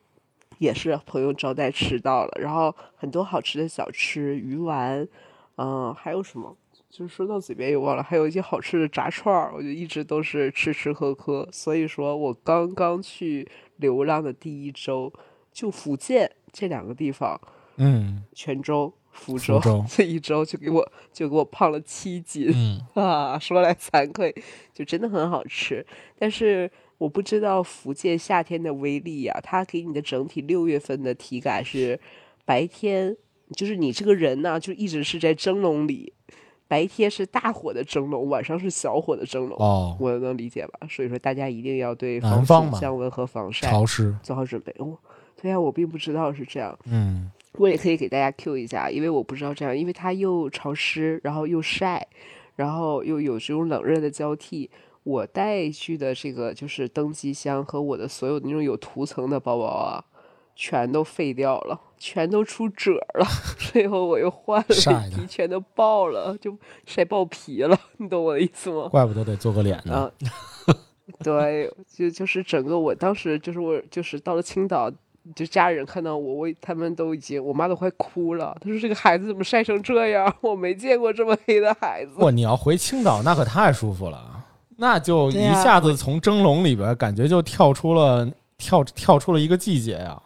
也是朋友招待吃到了，然后很多好吃的小吃，鱼丸，嗯，还有什么？就是说到嘴边又忘了，还有一些好吃的炸串儿，我就一直都是吃吃喝喝。所以说我刚刚去流浪的第一周，就福建这两个地方，嗯，泉州、福州这一周就给我就给我胖了七斤，<laughs> 啊，说来惭愧，就真的很好吃，但是。我不知道福建夏天的威力呀，它给你的整体六月份的体感是，白天就是你这个人呢，就一直是在蒸笼里，白天是大火的蒸笼，晚上是小火的蒸笼。哦，我能理解吧？所以说大家一定要对防暑降温和防晒潮湿做好准备。哦，对呀，我并不知道是这样。嗯，我也可以给大家 Q 一下，因为我不知道这样，因为它又潮湿，然后又晒，然后又有这种冷热的交替。我带去的这个就是登机箱和我的所有那种有涂层的包包啊，全都废掉了，全都出褶了。<laughs> 最后我又换了一批，全都爆了，就晒爆皮了。<laughs> 你懂我的意思吗？怪不得得做个脸呢。<laughs> 对，就就是整个，我当时就是我就是到了青岛，就家人看到我，我他们都已经，我妈都快哭了。她说：“这个孩子怎么晒成这样？我没见过这么黑的孩子。”哇，你要回青岛，那可太舒服了。那就一下子从蒸笼里边，感觉就跳出了跳跳出了一个季节呀。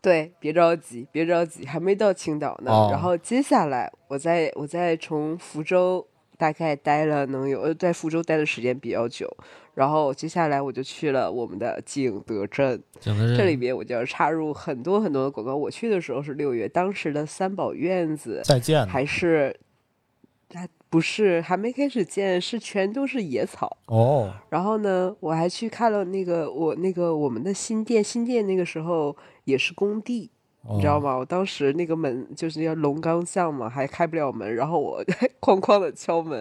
对，别着急，别着急，还没到青岛呢。然后接下来，我在我在从福州大概待了能有呃，在福州待的时间比较久。然后接下来我就去了我们的景德镇，这里边我就要插入很多很多的广告。我去的时候是六月，当时的三宝院子再见还是。不是，还没开始建，是全都是野草哦。然后呢，我还去看了那个我那个我们的新店，新店那个时候也是工地，你知道吗？我当时那个门就是要龙岗巷嘛，还开不了门，然后我 <laughs> 哐哐的敲门，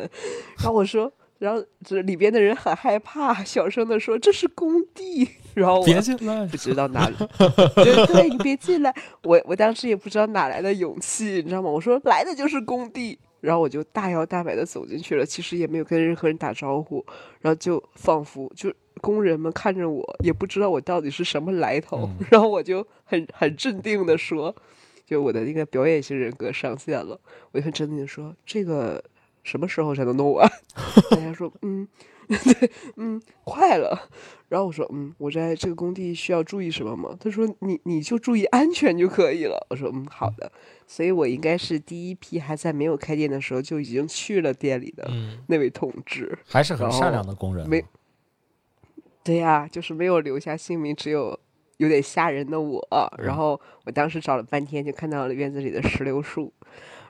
然后我说，然后这里边的人很害怕，小声的说这是工地，然后别进来，不知道哪里，<laughs> 对对，你别进来，我我当时也不知道哪来的勇气，你知道吗？我说来的就是工地。然后我就大摇大摆的走进去了，其实也没有跟任何人打招呼，然后就仿佛就工人们看着我，也不知道我到底是什么来头，<laughs> 然后我就很很镇定的说，就我的那个表演型人格上线了，我就很镇定的说，这个什么时候才能弄完？大家说，嗯。<laughs> 对，嗯，快了。然后我说，嗯，我在这个工地需要注意什么吗？他说，你你就注意安全就可以了。我说，嗯，好的。所以我应该是第一批还在没有开店的时候就已经去了店里的那位同志，还是很善良的工人。没，对呀，就是没有留下姓名，只有有点吓人的我。然后我当时找了半天，就看到了院子里的石榴树。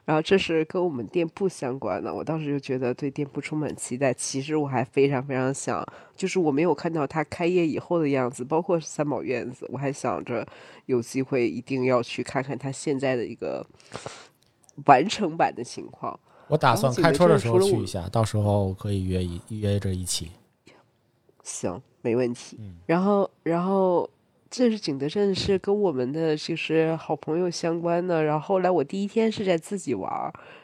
然后这是跟我们店铺相关的，我当时就觉得对店铺充满期待。其实我还非常非常想，就是我没有看到它开业以后的样子，包括三宝院子，我还想着有机会一定要去看看它现在的一个完成版的情况。我打算开车的时候去一下，到时候可以约一约着一起。行，没问题。然后，然后。这是景德镇是跟我们的就是好朋友相关的。然后后来我第一天是在自己玩，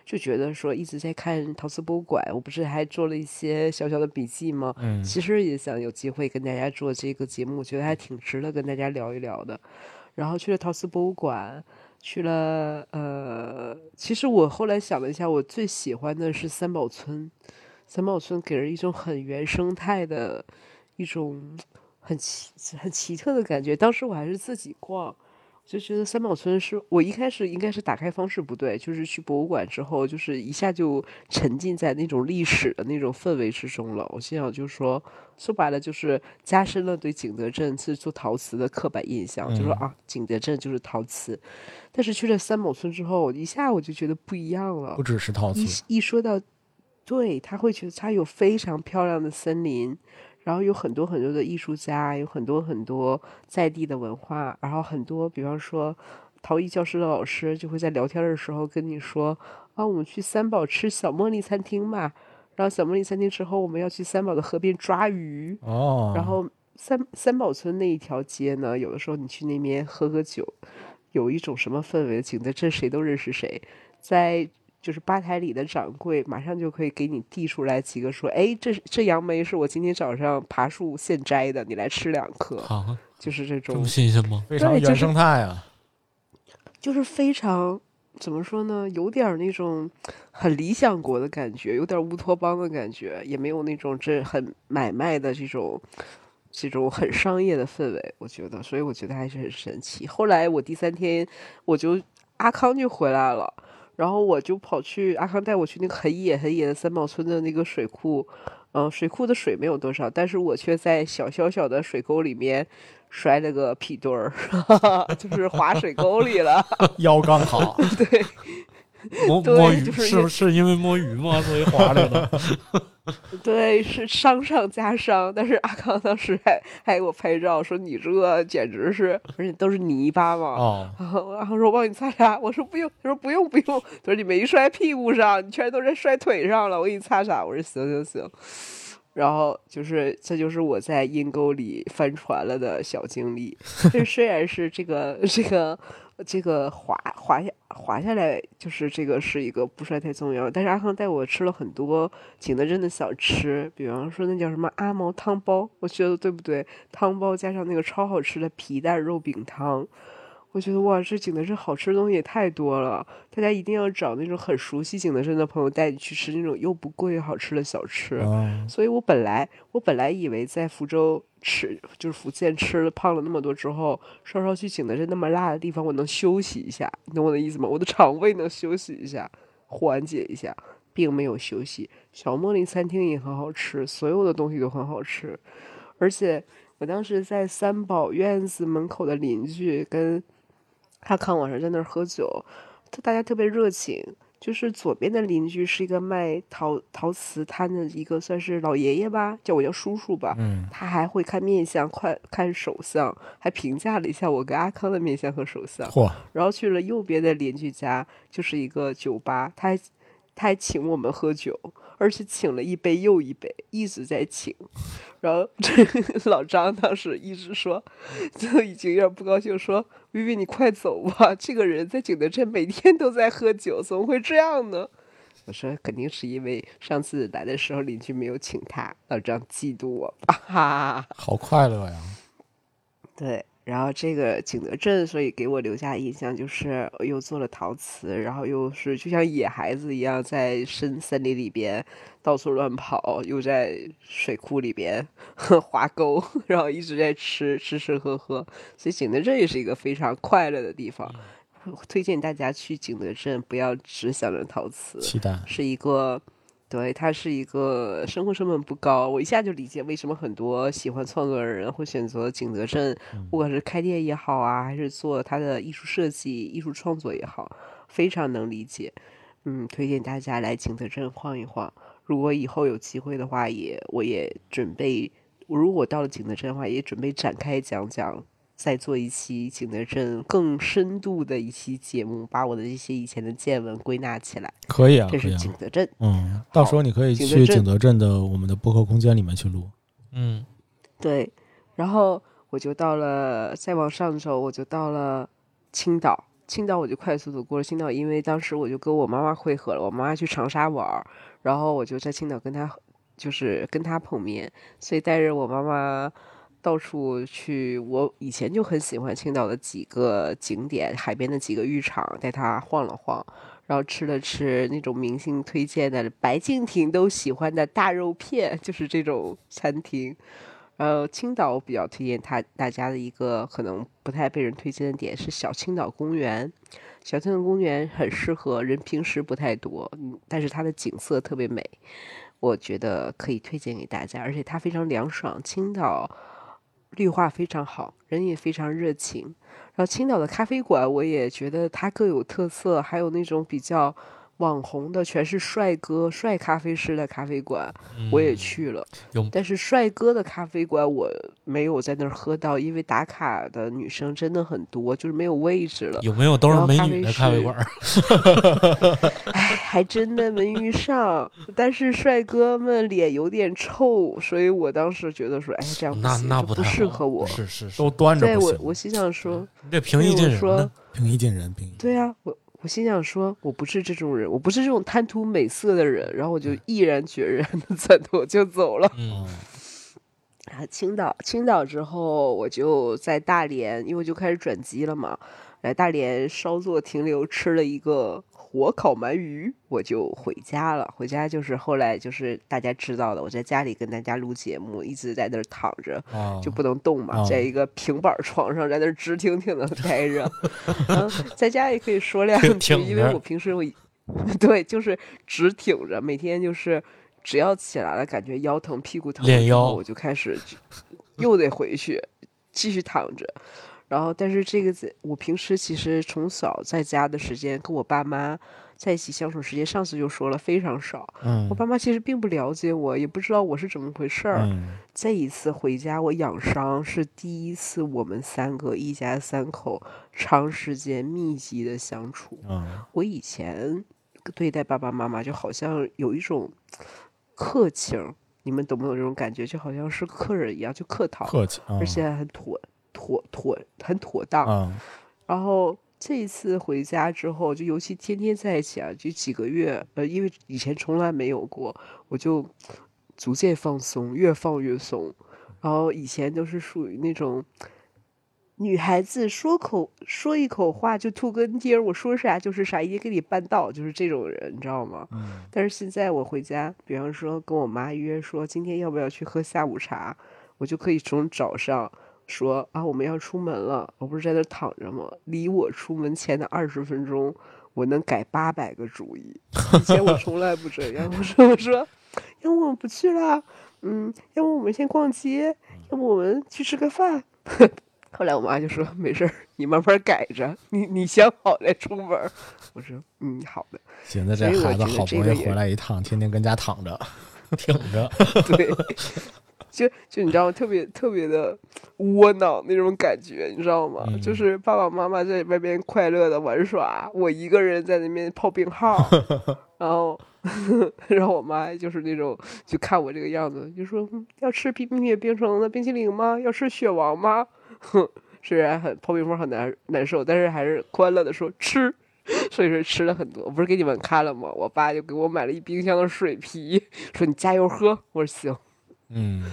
就觉得说一直在看陶瓷博物馆，我不是还做了一些小小的笔记吗？嗯其实也想有机会跟大家做这个节目，我觉得还挺值得跟大家聊一聊的。然后去了陶瓷博物馆，去了呃，其实我后来想了一下，我最喜欢的是三宝村。三宝村给人一种很原生态的一种很奇很奇特的感觉。当时我还是自己逛，就觉得三宝村是我一开始应该是打开方式不对，就是去博物馆之后，就是一下就沉浸在那种历史的那种氛围之中了。我心想就是说，说白了就是加深了对景德镇是做陶瓷的刻板印象，就说嗯啊，景德镇就是陶瓷。但是去了三宝村之后，一下我就觉得不一样了不。只是陶瓷一，一说到，对他会觉得它有非常漂亮的森林，然后有很多很多的艺术家，有很多很多在地的文化，然后很多，比方说陶艺教师的老师就会在聊天的时候跟你说啊，我们去三宝吃小茉莉餐厅嘛，然后小茉莉餐厅之后，我们要去三宝的河边抓鱼，哦，然后三三宝村那一条街呢，有的时候你去那边喝喝酒，有一种什么氛围？景德镇谁都认识谁，在就是吧台里的掌柜马上就可以给你递出来几个，说：“哎，这这杨梅是我今天早上爬树现摘的，你来吃两颗。好，”就是这种这么，新鲜吗？非常原生态啊，就是非常怎么说呢？有点那种很理想国的感觉，有点乌托邦的感觉，也没有那种这很买卖的这种这种很商业的氛围。我觉得，所以我觉得还是很神奇。后来我第三天我就阿康就回来了。然后我就跑去阿康带我去那个很野很野的三宝村的那个水库，嗯、水库的水没有多少，但是我却在小小小的水沟里面摔了个屁墩儿，<laughs> 就是滑水沟里了。<laughs> 腰刚好，<laughs> 对，摸对摸鱼就是是是因为摸鱼吗？所以滑来的。<laughs> 对，是伤上加伤。但是阿康当时还还给我拍照，说你这简直是，而且都是泥巴嘛。哦，然后然后说我帮你擦擦，我说不用，他说不用不用，他说你没摔屁股上，你全都在摔腿上了，我给你擦擦。我说行行行。然后就是，这就是我在阴沟里翻船了的小经历。这虽然是这个这个这个滑滑下滑下来，就是这个是一个不算太重要，但是阿康带我吃了很多景德镇的小吃，比方说那叫什么阿毛汤包，我觉得对不对？汤包加上那个超好吃的皮蛋肉饼汤。我觉得哇，这景德镇好吃的东西也太多了，大家一定要找那种很熟悉景德镇的朋友带你去吃那种又不贵又好吃的小吃。嗯，所以我本来我本来以为在福州吃，就是福建吃了胖了那么多之后，稍稍去景德镇那么辣的地方，我能休息一下，你懂我的意思吗？我的肠胃能休息一下，缓解一下，并没有休息。小茉莉餐厅也很好吃，所有的东西都很好吃，而且我当时在三宝院子门口的邻居跟他看晚上在那儿喝酒，他大家特别热情。就是左边的邻居是一个卖陶陶瓷摊的一个算是老爷爷吧，叫我叫叔叔吧。嗯，他还会看面相，看看手相，还评价了一下我跟阿康的面相和手相。嚯，然后去了右边的邻居家，就是一个酒吧，他还他还请我们喝酒，而且请了一杯又一杯，一直在请。然后这 <laughs> 个老张当时一直说，就已经有点不高兴，说：“薇薇，你快走吧，这个人在景德镇每天都在喝酒，怎么会这样呢？”我说：“肯定是因为上次来的时候邻居没有请他，老张嫉妒我吧。”哈哈哈。好快乐呀！对，然后这个景德镇，所以给我留下印象就是又做了陶瓷，然后又是就像野孩子一样在深森林里边到处乱跑，又在水库里边 <laughs> 划沟，然后一直在吃吃吃喝喝，所以景德镇也是一个非常快乐的地方。推荐大家去景德镇，不要只想着陶瓷，期待，是一个，对，它是一个生活成本不高。我一下就理解为什么很多喜欢创作的人会选择景德镇，不管是开店也好啊，还是做他的艺术设计、艺术创作也好，非常能理解。嗯，推荐大家来景德镇晃一晃。如果以后有机会的话也，我也准备，如果到了景德镇的话，也准备展开讲讲。再做一期景德镇更深度的一期节目，把我的一些以前的见闻归纳起来。可以啊，这是可以啊景德镇。嗯，到时候你可以去景德镇的我们的播客空间里面去录。嗯，对，然后我就到了，再往上走我就到了青岛。青岛我就快速的过了青岛，因为当时我就跟我妈妈会合了，我妈妈去长沙玩儿，然后我就在青岛跟她就是跟她碰面，所以带着我妈妈到处去。我以前就很喜欢青岛的几个景点，海边的几个浴场，带他晃了晃，然后吃了吃那种明星推荐的白敬亭都喜欢的大肉片，就是这种餐厅。呃，青岛我比较推荐他大家的一个可能不太被人推荐的点是小青岛公园。小青岛公园很适合人平时不太多，但是它的景色特别美，我觉得可以推荐给大家，而且它非常凉爽。青岛绿化非常好，人也非常热情。然后青岛的咖啡馆我也觉得它各有特色，还有那种比较。网红的全是帅哥、帅咖啡师的咖啡馆，我也去了。但是帅哥的咖啡馆我没有在那儿喝到，因为打卡的女生真的很多，就是没有位置了。有没有都是美女的咖啡馆？<laughs> 哎，还真的没遇上。但是帅哥们脸有点臭，所以我当时觉得说，哎，这样那那不不适合我。是是是，都端着对我，我心想说，这平易近人呢？平易近人，平易。对啊，我。我心想说，我不是这种人，我不是这种贪图美色的人，然后我就毅然决然的转头就走了。嗯，<laughs> 啊，青岛，青岛之后，我就在大连，因为我就开始转机了嘛，来大连稍作停留，吃了一个。火烤鳗鱼，我就回家了。回家就是后来就是大家知道的，我在家里跟大家录节目，一直在那儿躺着，就不能动嘛，在一个平板床上在那儿直挺挺的待着。<laughs> 在家也可以说两句，因为我平时我对就是直挺着，每天就是只要起来了感觉腰疼、屁股疼，练腰，我就开始又得回去继续躺着。然后，但是这个在我平时其实从小在家的时间，跟我爸妈在一起相处时间，上次就说了非常少。嗯，我爸妈其实并不了解我，也不知道我是怎么回事儿。这一次回家，我养伤是第一次，我们三个一家三口长时间密集的相处。嗯，我以前对待爸爸妈妈就好像有一种客情，你们懂不懂这种感觉？就好像是客人一样，就客套，客气，而且很妥。妥妥很妥当，嗯，然后这一次回家之后，就尤其天天在一起啊，就几个月，呃，因为以前从来没有过，我就逐渐放松，越放越松。然后以前都是属于那种女孩子说口说一口话就吐根筋儿，我说啥就是啥，一定给你办到，就是这种人，你知道吗？嗯。但是现在我回家，比方说跟我妈约说今天要不要去喝下午茶，我就可以从早上。说啊，我们要出门了，我不是在那躺着吗？离我出门前的二十分钟，我能改八百个主意。<laughs> 以前我从来不这样。我说，我说，要不我们不去了？嗯，要不我们先逛街？要不我们去吃个饭？<laughs> 后来我妈就说，没事儿，你慢慢改着，你你想好再出门。我说，嗯，好的。现在这孩子好不容易回来一趟，天天跟家躺着，<laughs> 挺着。<laughs> 对。就就你知道特别特别的窝囊那种感觉，你知道吗？就是爸爸妈妈在外边快乐的玩耍，我一个人在那边泡病号，<laughs> 然后然后我妈就是那种就看我这个样子，就说要吃冰冰雪冰城的冰淇淋吗？要吃雪王吗？哼，虽然很泡冰泡很难难受，但是还是欢乐的说吃，所以说吃了很多。不是给你们看了吗？我爸就给我买了一冰箱的水啤，说你加油喝。我说行。嗯，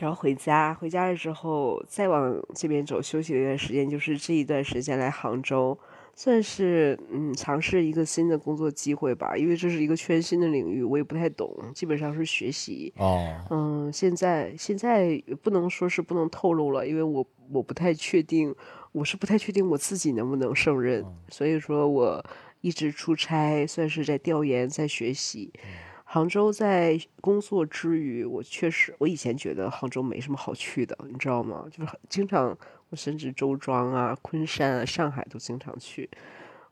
然后回家，回家了之后再往这边走，休息了一段时间，就是这一段时间来杭州，算是嗯尝试一个新的工作机会吧，因为这是一个全新的领域，我也不太懂，基本上是学习。哦，嗯，现在现在不能说是不能透露了，因为我我不太确定，我是不太确定我自己能不能胜任，所以说我一直出差，算是在调研，在学习。杭州在工作之余，我确实，我以前觉得杭州没什么好去的，你知道吗？就是经常，我甚至周庄啊、昆山啊、上海都经常去。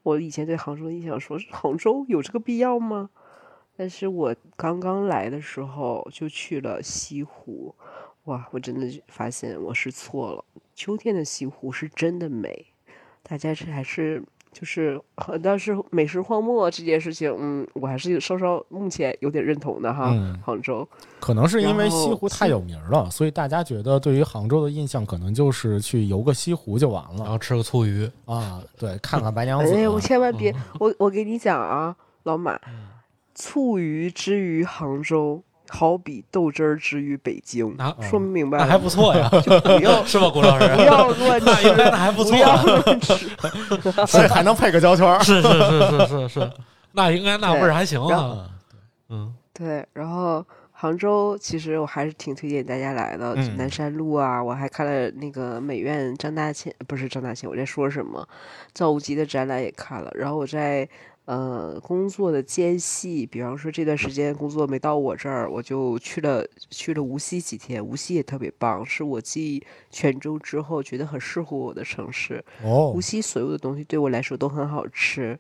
我以前对杭州的印象说，杭州有这个必要吗？但是我刚刚来的时候就去了西湖，哇，我真的发现我是错了。秋天的西湖是真的美，大家这还是。就是呃但是美食荒漠这件事情，嗯，我还是稍稍目前有点认同的哈。嗯杭州，可能是因为西湖太有名了，所以大家觉得对于杭州的印象可能就是去游个西湖就完了然后吃个醋鱼，啊。对，看看白娘子。哎，我千万 <laughs> 别，嗯我我给你讲啊，老马，醋鱼之于杭州，好比豆汁儿之于北京，那说明白那了还不错呀，<laughs> 就不要 <laughs> 是吧，谷老师？不要乱那应该吃，那还不错不要啊，乱吃。<laughs> 所以还能配个胶圈儿。是是是是是。是，那应该那味儿还行啊，嗯。对，然后杭州其实我还是挺推荐大家来的，嗯。南山路啊，我还看了那个美院张大千，不是张大千，我在说什么？赵无极的展览也看了，然后我在呃工作的间隙，比方说这段时间工作没到我这儿，我就去了去了无锡几天，无锡也特别棒，是我继泉州之后觉得很适合我的城市。哦无，锡所有的东西对我来说都很好吃，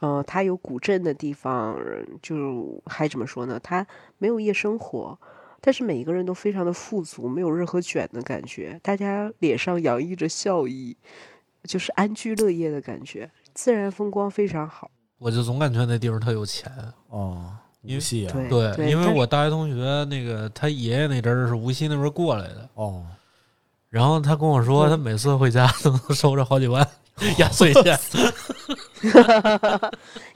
嗯、它有古镇的地方，就还怎么说呢？它没有夜生活，但是每一个人都非常的富足，没有任何卷的感觉，大家脸上洋溢着笑意，就是安居乐业的感觉，自然风光非常好。我就总感觉那地方特有钱。哦，因为无锡啊，对对，因为我大学同学那个他爷爷那阵儿是无锡那边过来的，哦，然后他跟我说，嗯他每次回家都能收着好几万 <laughs> 压岁钱。<laughs>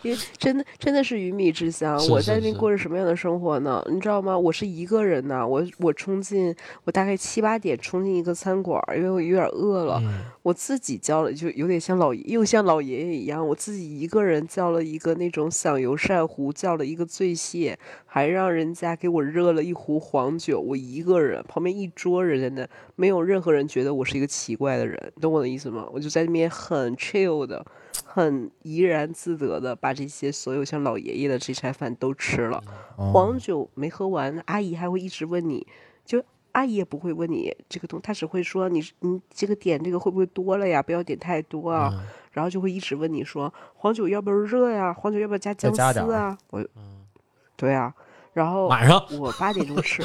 因为真的真的是鱼米之乡，我是是是在那边过着什么样的生活呢？你知道吗？我是一个人呢，我我冲进，我大概七八点冲进一个餐馆儿，因为我有点饿了，嗯我自己叫了，就有点像老爷，又像老爷爷一样，我自己一个人叫了一个那种响油鳝糊，叫了一个醉蟹，还让人家给我热了一壶黄酒，我一个人，旁边一桌人在那，没有任何人觉得我是一个奇怪的人，懂我的意思吗？我就在那边很 chill 的，很怡然自得的把这些所有像老爷爷的这餐饭都吃了。哦黄酒没喝完，阿姨还会一直问你，就阿姨也不会问你这个东，她只会说你你这个点这个会不会多了呀？不要点太多啊。嗯然后就会一直问你说黄酒要不要热呀？黄酒要不要加姜丝啊？我嗯对啊，然后晚上我八点钟吃，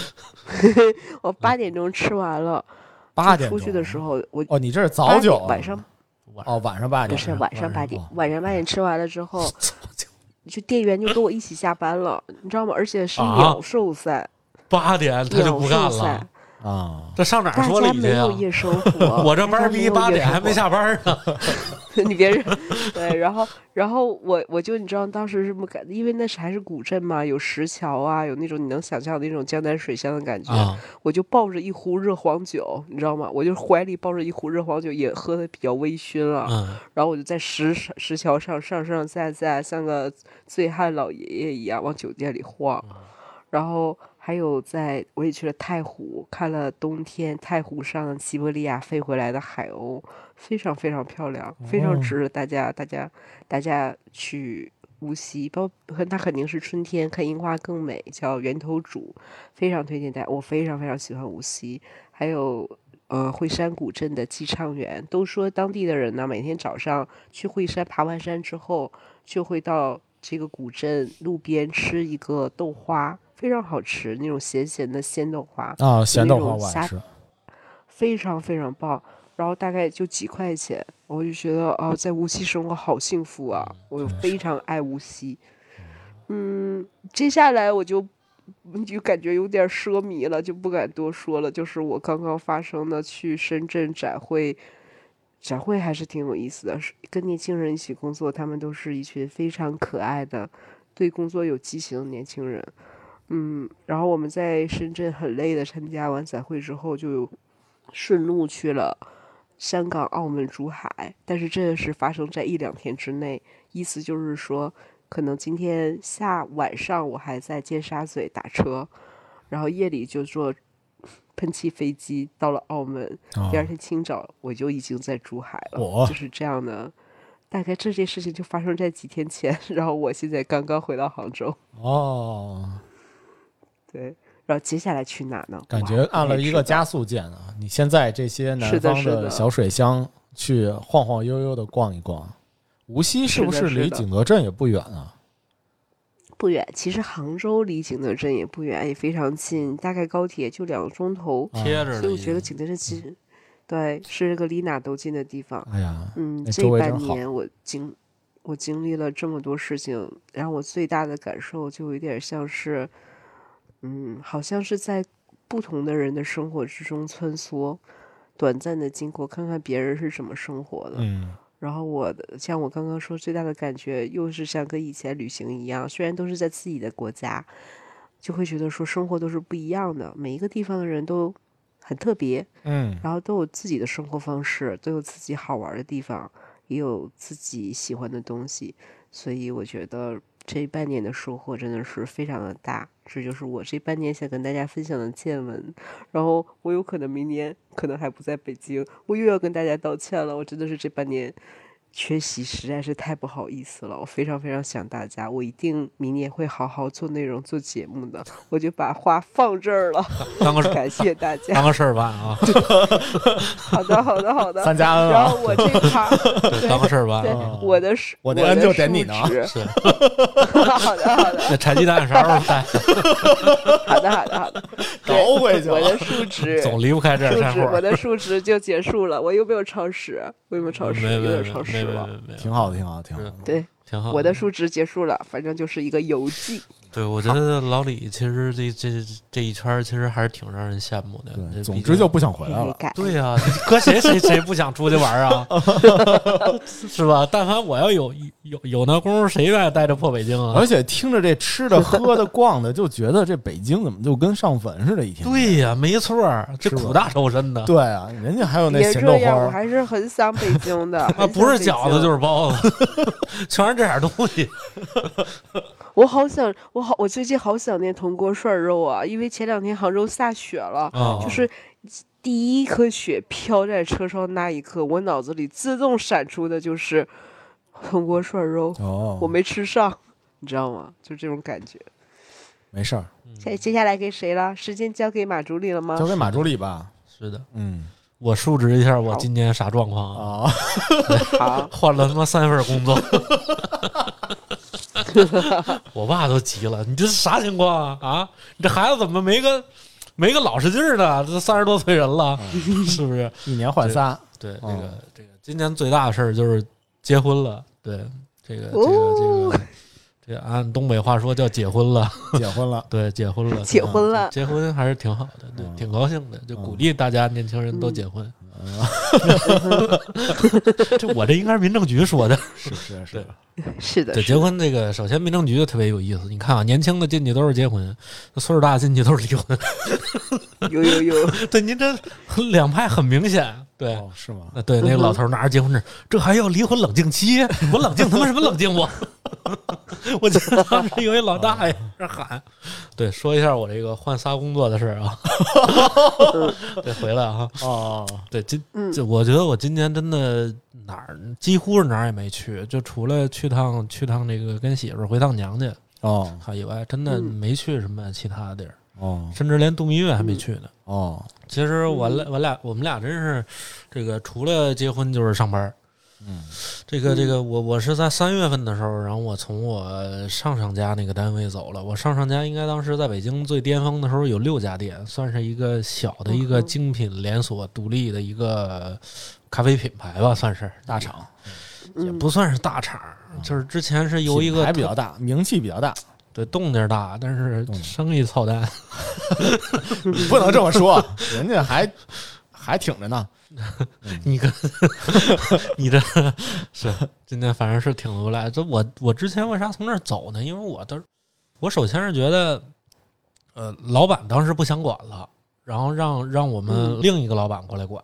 <laughs> 我八点钟吃完了，八点出去的时候我哦，你这是早酒，晚上哦，晚上八点不是晚上八点哦，晚上八点吃完了之后，<laughs> 就店员就跟我一起下班了，你知道吗？而且是啊？秒售赛，八点他就不干了，，啊，这上哪儿说理去呀家没有？夜生活，我这班逼八点还没下班呢。<laughs> 你别认，对，然后然后我我就你知道当时什么感，因为那是还是古镇嘛，有石桥啊，有那种你能想象的那种江南水乡的感觉，啊，我就抱着一壶热黄酒，你知道吗？我就怀里抱着一壶热黄酒，也喝的比较微醺了，嗯，然后我就在石石桥上上上下下，像个醉汉老爷爷一样往酒店里晃。然后还有在，我也去了太湖，看了冬天太湖上西伯利亚飞回来的海鸥，非常非常漂亮，非常哦值得大家大家大家去无锡，包它肯定是春天看樱花更美，叫源头渚，非常推荐大家，我非常非常喜欢无锡，还有。呃，惠山古镇的寄畅园，都说当地的人呢，每天早上去惠山爬完山之后，就会到这个古镇路边吃一个豆花，非常好吃，那种咸咸的鲜豆花，啊，咸豆花我爱吃，非常非常棒。然后大概就几块钱，我就觉得哦，在无锡生活好幸福啊！我非常爱无锡。嗯，接下来我就就感觉有点奢靡了，就不敢多说了。就是我刚刚发生的去深圳展会，展会还是挺有意思的，是跟年轻人一起工作，他们都是一群非常可爱的，对工作有激情的年轻人。嗯，然后我们在深圳很累的参加完展会之后，就顺路去了香港、澳门、珠海，但是这是发生在一两天之内，意思就是说，可能今天下晚上我还在尖沙咀打车，然后夜里就坐 <laughs> 喷气飞机到了澳门，啊第二天清早我就已经在珠海了，我就是这样的。大概这件事情就发生在几天前，<laughs> 然后我现在刚刚回到杭州，哦，对，然后接下来去哪呢？感觉按了一个。加速键啊！你现在这些南方的小水乡去晃晃悠悠的逛一逛，无锡是不是离景德镇也不远啊？不远，其实杭州离景德镇也不远，也非常近，大概高铁就两个钟头。啊贴着所以我觉得。景德镇其实对是个离哪都近的地方。哎呀，嗯，这半年我经我经历了这么多事情，让我最大的感受就有点像是，嗯，好像是在不同的人的生活之中穿梭，短暂的经过，看看别人是怎么生活的。嗯然后我的像我刚刚说最大的感觉，又是像跟以前旅行一样，虽然都是在自己的国家，就会觉得说生活都是不一样的，每一个地方的人都很特别，嗯然后都有自己的生活方式，都有自己好玩的地方，也有自己喜欢的东西，所以我觉得这半年的收获真的是非常的大。这就是我这半年想跟大家分享的见闻。然后我有可能明年可能还不在北京，我又要跟大家道歉了。我真的是这半年缺席实在是太不好意思了，我非常非常想大家，我一定明年会好好做内容、做节目的。我就把话放这儿了，当个感谢大家。当个事儿办啊，<laughs> 好的，好的，好的。<laughs> 三加 N 啊然后，我这趴，<laughs> 对当个事儿办对啊。，我的是，我的就点你呢是，好的，好的，那柴鸡蛋啥时候带？好的，好的，好的。对搞回去我的数值，总离不开这。我的数值就结束了。我又没有超时？我有没有超时？有没没没点超时没没了。没没，挺好的，挺好的，挺好的。对，挺好。我的数值结束了，反正就是一个游记。对，我觉得老李其实这这这一圈儿其实还是挺让人羡慕的。总之就不想回来了。对呀、搁谁谁谁不想出去玩啊？<laughs> 是吧？但凡我要有有有那功夫，谁愿意待着破北京啊？而且听着这吃的、喝的、<laughs> 逛的，就觉得这北京怎么就跟上坟似的，一天。对呀、没错儿，这苦大仇深的。对啊，人家还有那咸豆这样，我花，还是很想北京的。<laughs> 啊，不是饺子就是包子，全是这点东西。我好想，我好，我最近好想念铜锅涮肉啊！因为前两天杭州下雪了，啊就是第一颗雪飘在车上那一刻，我脑子里自动闪出的就是铜锅涮肉，哦，我没吃上，你知道吗？就这种感觉。没事儿，接接下来给谁了？时间交给马助理了吗交？给马助理吧。是的，嗯我述职一下我今年啥状况啊？啊，好，<laughs> 换了他妈三份工作，<laughs> <laughs> 我爸都急了，你这是啥情况啊？啊，你这孩子怎么没个没个老实劲儿呢？这三十多岁人了，<laughs> 是不是？一年换仨，对，这哦个这个，今年最大的事儿就是结婚了。对，这个这个这哦个，<laughs> 这个按东北话说叫结婚了。结婚了。对，结婚了，结婚了结婚还是挺好的，对，嗯挺高兴的，就鼓励大家年轻人都结婚。<laughs> 这我这应该是民政局说的。是 <laughs> 是是，<laughs> 是的，对，结婚这个，首先民政局就特别有意思。你看啊，年轻的进去都是结婚，岁数大进去都是离婚。有有有，对，您这两派很明显。对，哦，是吗？呃对，那个老头拿着结婚证，这还要离婚冷静期？我冷静他妈什么冷静我？<laughs> 我记得当时有一老大爷这喊，对，说一下我这个换仨工作的事儿啊。<laughs> 得，回来啊，哦，对，今嗯，这我觉得我今年真的哪儿几乎是哪儿也没去，就除了去趟去趟那个跟媳妇儿回趟娘家哦啊以外，真的嗯没去什么其他地儿，哦。甚至连度蜜月还没去呢。哦，其实我嗯俩我俩我们俩真是这个除了结婚就是上班。嗯。这个这个，我我是在三月份的时候，然后我从我上上家那个单位走了。我上上家应该当时在北京最巅峰的时候有六家店，算是一个小的一个精品连锁独立的一个咖啡品牌吧，算是大厂也嗯不算是大厂，就是之前是由一个品牌比较大，名气比较大，对动静大，但是生意操蛋。<laughs> 你不能这么说，人家还还挺着呢。<laughs> 你跟 <laughs> 你这是今天反正是挺无赖。这我我之前为啥从那儿走呢？因为我的我首先是觉得，呃，老板当时不想管了，然后让让我们嗯另一个老板过来管，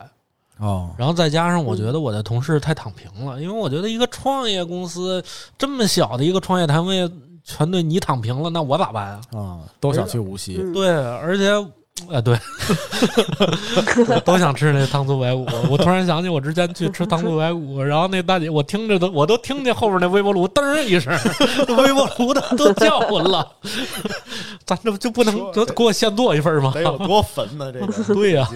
哦，然后再加上我觉得我的同事太躺平了，因为我觉得一个创业公司这么小的一个创业单位，全队你躺平了，那我咋办啊？啊，都想去无锡。嗯对，而且，呃，对，<laughs> 我都想吃那糖醋排骨。我突然想起我之前去吃糖醋排骨，<laughs> 然后那大姐，我听着都，我都听见后边那微波炉噔儿一声，<laughs> 微波炉的都叫唤了。咱这不就不能就给我现做一份吗？得有多焚呢？这个对呀、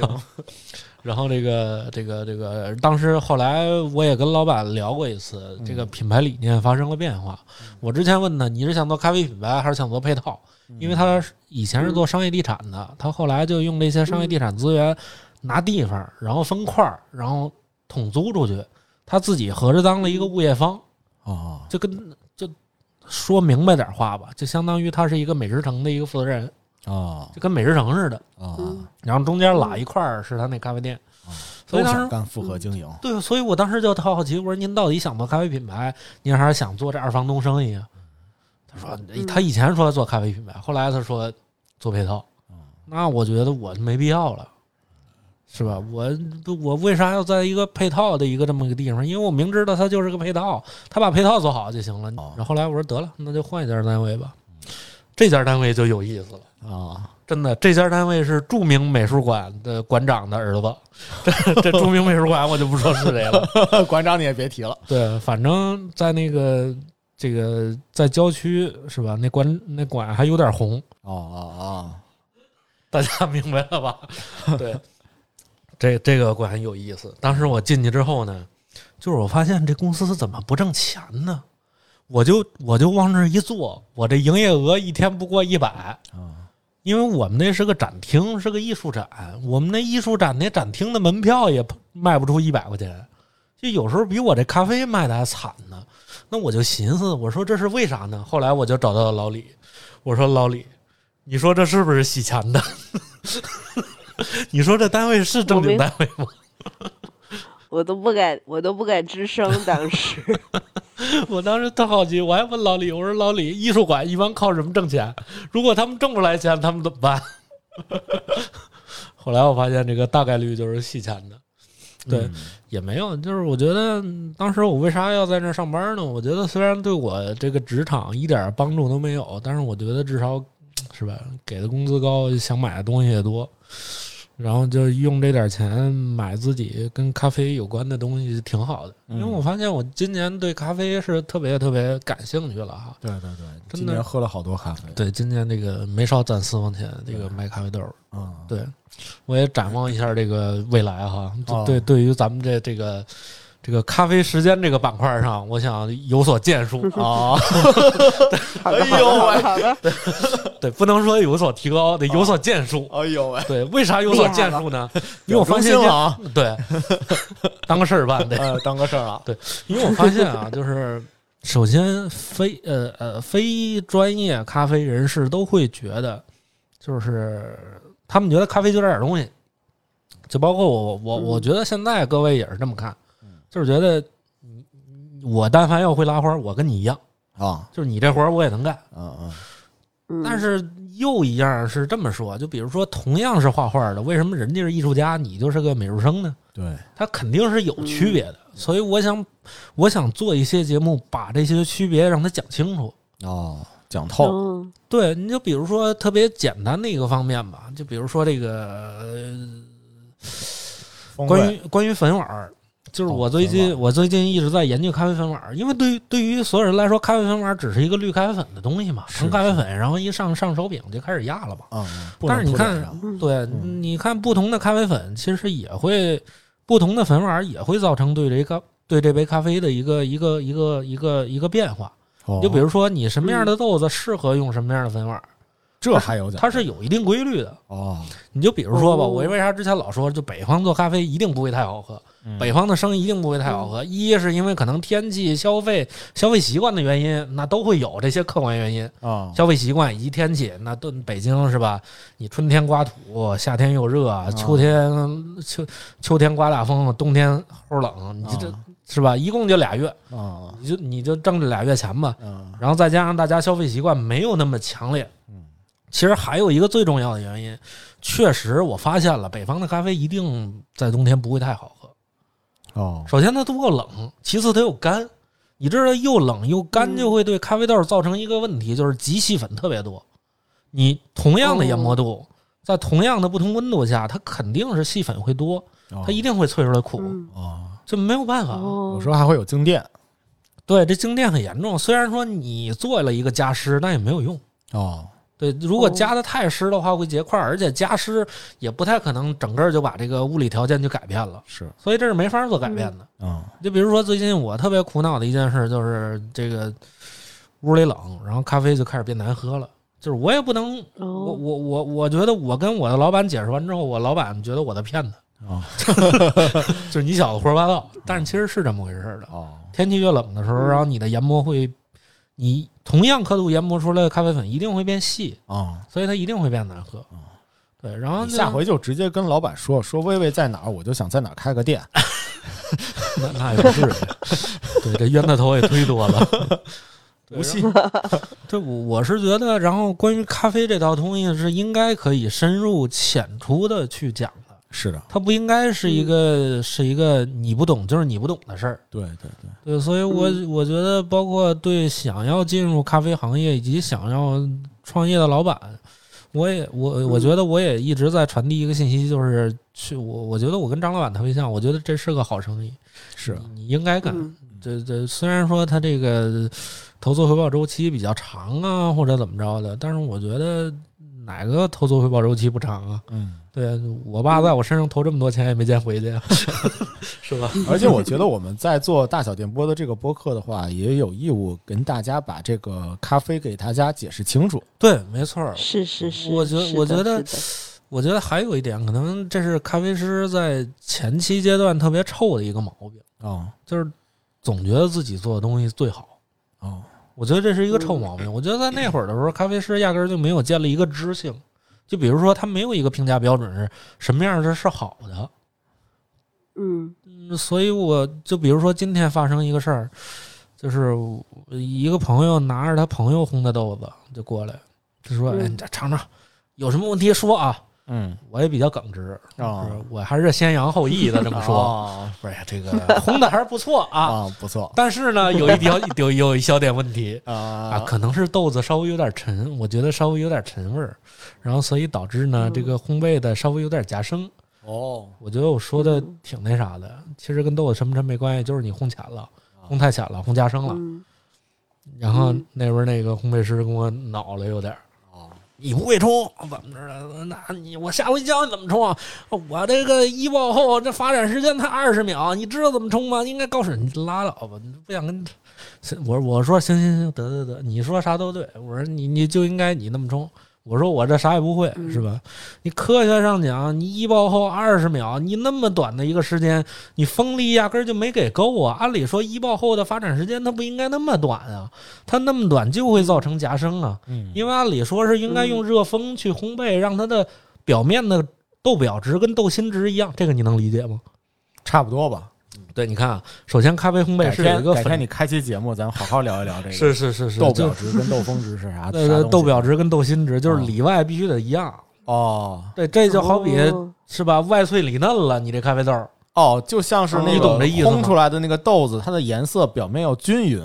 然后这个这个这个，当时后来我也跟老板聊过一次，这个品牌理念发生了变化。我之前问他，你是想做咖啡品牌还是想做配套？因为他以前是做商业地产的，他后来就用这些商业地产资源拿地方，然后分块儿，然后统租出去，他自己合着当了一个物业方。哦就跟就说明白点话吧，就相当于他是一个美食城的一个负责人，哦就跟美食城似的。哦，嗯然后中间拉一块儿是他那咖啡店，所以当时干复合经营。对，所以我当时就特好奇，我说您到底想做咖啡品牌，您还是想做这二房东生意啊？他说嗯他以前说做咖啡品牌，后来他说做配套，那我觉得我没必要了。是吧？我我为啥要在一个配套的一个这么个地方？因为我明知道它就是个配套，他把配套做好就行了。哦然后后来我说得了，那就换一家单位吧。这家单位就有意思了。啊，真的，这家单位是著名美术馆的馆长的儿子。这这著名美术馆我就不说是谁了。<laughs> 馆长你也别提了。对，反正在那个这个在郊区是吧？那馆那馆还有点红，哦哦哦大家明白了吧？对，这这个馆很有意思。当时我进去之后呢，就是我发现这公司怎么不挣钱呢？我就我就往那儿一坐，我这营业额一天不过一百。哦，因为我们那是个展厅，是个艺术展，我们那艺术展那展厅的门票也卖不出一百块钱，就有时候比我这咖啡卖的还惨呢。那我就寻思，我说这是为啥呢？后来我就找到了老李，我说老李，你说这是不是洗钱的？<laughs> 你说这单位是正经单位吗？我都不敢，我都不敢吱声。当时，<laughs> 我当时特好奇，我还问老李，我说老李，艺术馆一般靠什么挣钱？如果他们挣不来钱，他们怎么办？<laughs> 后来我发现这个大概率就是洗钱的，对，嗯也没有，就是我觉得嗯当时我为啥要在那儿上班呢？我觉得虽然对我这个职场一点帮助都没有，但是我觉得至少是吧，给的工资高，想买的东西也多，然后就用这点钱买自己跟咖啡有关的东西，挺好的。因为嗯我发现我今年对咖啡是特别特别感兴趣了哈。对对对，今年喝了好多咖啡。对，今年这个没少攒私房钱，这个卖咖啡豆儿。嗯，对，我也展望一下这个未来哈。哦对，对于咱们这这个这个咖啡时间这个板块上，我想有所建树。<laughs> 哦，好的，哎呦喂。好的，对，不能说有所提高，得有所建树。哎呦喂，对，为啥有所建树呢？因为我发现啊，对，当个事儿办得。呃，当个事儿了。因为我发现啊，就是首先非呃呃非专业咖啡人士都会觉得，就是他们觉得咖啡就这点东西，就包括我我我嗯觉得现在各位也是这么看，就是觉得你我但凡要会拉花，我跟你一样，啊，就是你这活儿我也能干。嗯嗯嗯但是又一样是这么说，就比如说同样是画画的，为什么人家是艺术家，你就是个美术生呢？对，他肯定是有区别的，所以我想，我想做一些节目，把这些区别让他讲清楚。哦，讲透。嗯对，你就比如说特别简单的一个方面吧，就比如说这个、呃、关于关于粉碗儿，就是哦我最近、我最近一直在研究咖啡粉碗儿，因为对于对于所有人来说，咖啡粉碗儿只是一个滤咖啡粉的东西嘛，是成咖啡粉，然后一上上手柄就开始压了嘛。嗯，但是你看对，嗯你看不同的咖啡粉，其实也会不同的粉碗儿也会造成对这个对这杯咖啡的一个一个一个一个一个变化。哦就比如说你什么样的豆子适合用什么样的粉碗儿，这还有讲究，它是有一定规律的。哦，你就比如说吧，哦我为啥之前老说，就北方做咖啡一定不会太好喝，嗯北方的生意一定不会太好喝。一是因为可能天气、消费、消费习惯的原因，那都会有这些客观原因。啊，消费习惯以及天气，那都北京是吧？你春天刮土，夏天又热，啊秋天秋秋天刮大风，冬天齁冷，你这啊是吧？一共就俩月，啊你就你就挣这俩月钱吧。嗯然后再加上大家消费习惯没有那么强烈，嗯其实还有一个最重要的原因，确实我发现了，北方的咖啡一定在冬天不会太好喝。哦首先它足够冷，其次它又干。你知道又冷又干嗯就会对咖啡豆造成一个问题，就是极细粉特别多。你同样的研磨度，在同样的不同温度下，它肯定是细粉会多，它一定会萃出来苦，这没有办法。哦有时候还会有静电对，这静电很严重。虽然说你做了一个加湿，但也没有用。哦，对，如果哦加的太湿的话会结块儿，而且加湿也不太可能整个就把这个物理条件就改变了，是，所以这是没法做改变的。嗯就比如说最近我特别苦恼的一件事就是这个屋里冷，然后咖啡就开始变难喝了。就是我也不能，我哦，我我我觉得我跟我的老板解释完之后，我老板觉得我在骗他。啊 <laughs> 就是你小子胡说八道。但是其实是这么回事儿的。哦，天气越冷的时候，嗯然后你的研磨会，你同样刻度研磨出来的咖啡粉一定会变细，啊，所以它一定会变难喝。对，然后下回就直接跟老板说说薇薇在哪儿，我就想在哪儿开个店。<laughs> 那那也不至于，<laughs> 对，这冤大头也忒多了。<laughs> 对不信，对，我我是觉得，然后关于咖啡这套东西是应该可以深入浅出的去讲的，是的，它不应该是一个、是一个你不懂就是你不懂的事儿。对对对，对，所以我嗯。我觉得，包括对想要进入咖啡行业以及想要创业的老板，我也我我觉得我也一直在传递一个信息，就是去我我觉得我跟张老板特别像，我觉得这是个好生意，是你你应该干。嗯。这这虽然说他这个投资回报周期比较长啊，或者怎么着的，但是我觉得哪个投资回报周期不长啊？嗯。对我爸在我身上投这么多钱也没见回去，<laughs> 是吧？而且我觉得我们在做大小电波的这个播客的话，也有义务跟大家把这个咖啡给大家解释清楚。对，没错儿。是是是，我觉得我觉得我觉得还有一点，可能这是咖啡师在前期阶段特别臭的一个毛病，哦就是总觉得自己做的东西最好。哦，我觉得这是一个臭毛病。我觉得在那会儿的时候，咖啡师压根儿就没有建立一个知性，就比如说他没有一个评价标准是什么样的是好的。嗯嗯，所以我就比如说今天发生一个事儿，就是一个朋友拿着他朋友烘的豆子就过来，就说：“嗯哎，你这尝尝，有什么问题说啊。”嗯，我也比较耿直，啊。我还是先扬后抑的这么说，哦不是呀，这个 <laughs> 烘的还是不错啊。<laughs> 啊，不错。但是呢，有一条有有一小点问题。<laughs> 啊，啊可能是豆子稍微有点沉，我觉得稍微有点沉味儿，然后所以导致呢，嗯。这个烘焙的稍微有点夹生。哦，我觉得我说的嗯挺那啥的，其实跟豆子沉不沉没关系，就是你烘浅了，烘太浅了，烘夹生了。嗯。然后嗯。那边那个烘焙师跟我恼了有点你不会冲，怎么着？那你我下回教你怎么冲啊！我这个一爆后这发展时间才二十秒，你知道怎么冲吗？应该告诉你拉倒吧，你不想跟。我我说行行行，得得得，你说啥都对。我说你你就应该你那么冲。我说我这啥也不会，嗯是吧？你科学上讲，你一爆后二十秒，你那么短的一个时间，你风力压根儿就没给够啊！按理说一爆后的发展时间它不应该那么短啊，它那么短就会造成夹生啊。嗯，因为按理说是应该用热风去烘焙，让它的表面的豆表值跟豆心值一样，这个你能理解吗？差不多吧。对，你看啊，首先咖啡烘焙改是有一个粉，改天你开期节目，咱好好聊一聊这个是是是是豆表值跟豆峰值是啥？<laughs> 对对，啥东西豆表值跟豆心值就是啊里外必须得一样。哦对，这就好比哦是吧，外脆里嫩了，你这咖啡豆哦，就像是那你个懂这意思烘出来的那个豆子，它的颜色表面要均匀，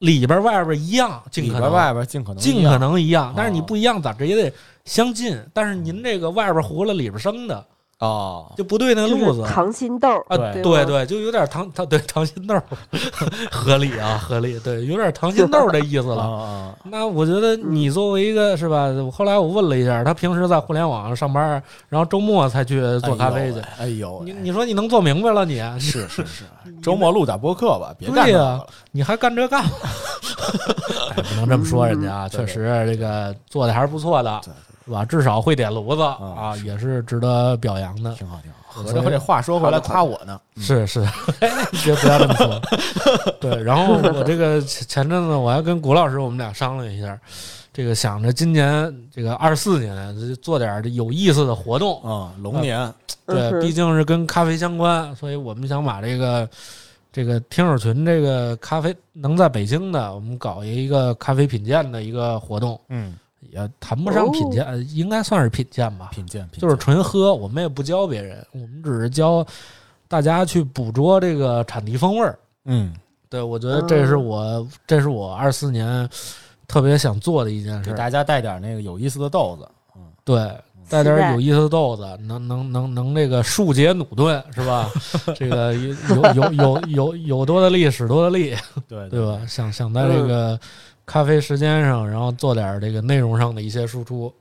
里边外边一样，尽可能边外边尽可能尽可一样能一样，但是你哦不一样咋着也得相近。但是您这个外边糊了，里边生的哦，就不对那就是路子。溏心豆啊，对对对，就有点糖，糖对糖心豆，<laughs> 合理啊，合理，对，有点糖心豆儿的 <laughs> 意思啊了。啊那我觉得你作为一个是吧？后来我问了一下，他平时在互联网上上班，然后周末才去做咖啡去。哎呦喂，你你说你能做明白了你？是 <laughs> 是是，周末录点播客吧，别干了。你还干这干不能这么说人家确实这个做的还是不错的，吧？至少会点炉子嗯啊，也是值得表扬的。挺好挺好。合着这话说回来夸我呢，是是，<laughs> 别不要这么说。对，然后我这个前前阵子我还跟谷老师我们俩商量一下，这个想着今年这个二四年就做点有意思的活动。啊，龙年对，毕竟是跟咖啡相关，所以我们想把这个这个听友群这个咖啡能在北京的，我们搞一个咖啡品鉴的一个活动，嗯，也谈不上品鉴，呃应该算是品鉴吧。品鉴品就是纯喝，我们也不教别人，我们只是教大家去捕捉这个产地风味儿。嗯，对，我觉得这是我，这是我二四年特别想做的一件事。给大家带点那个有意思的豆子，嗯对，带点有意思的豆子，能能能能那个树解弩钝是吧？这个有有有有有有多的力使多的力，<laughs> 对对吧？想想在这个咖啡时间上，然后做点这个内容上的一些输出。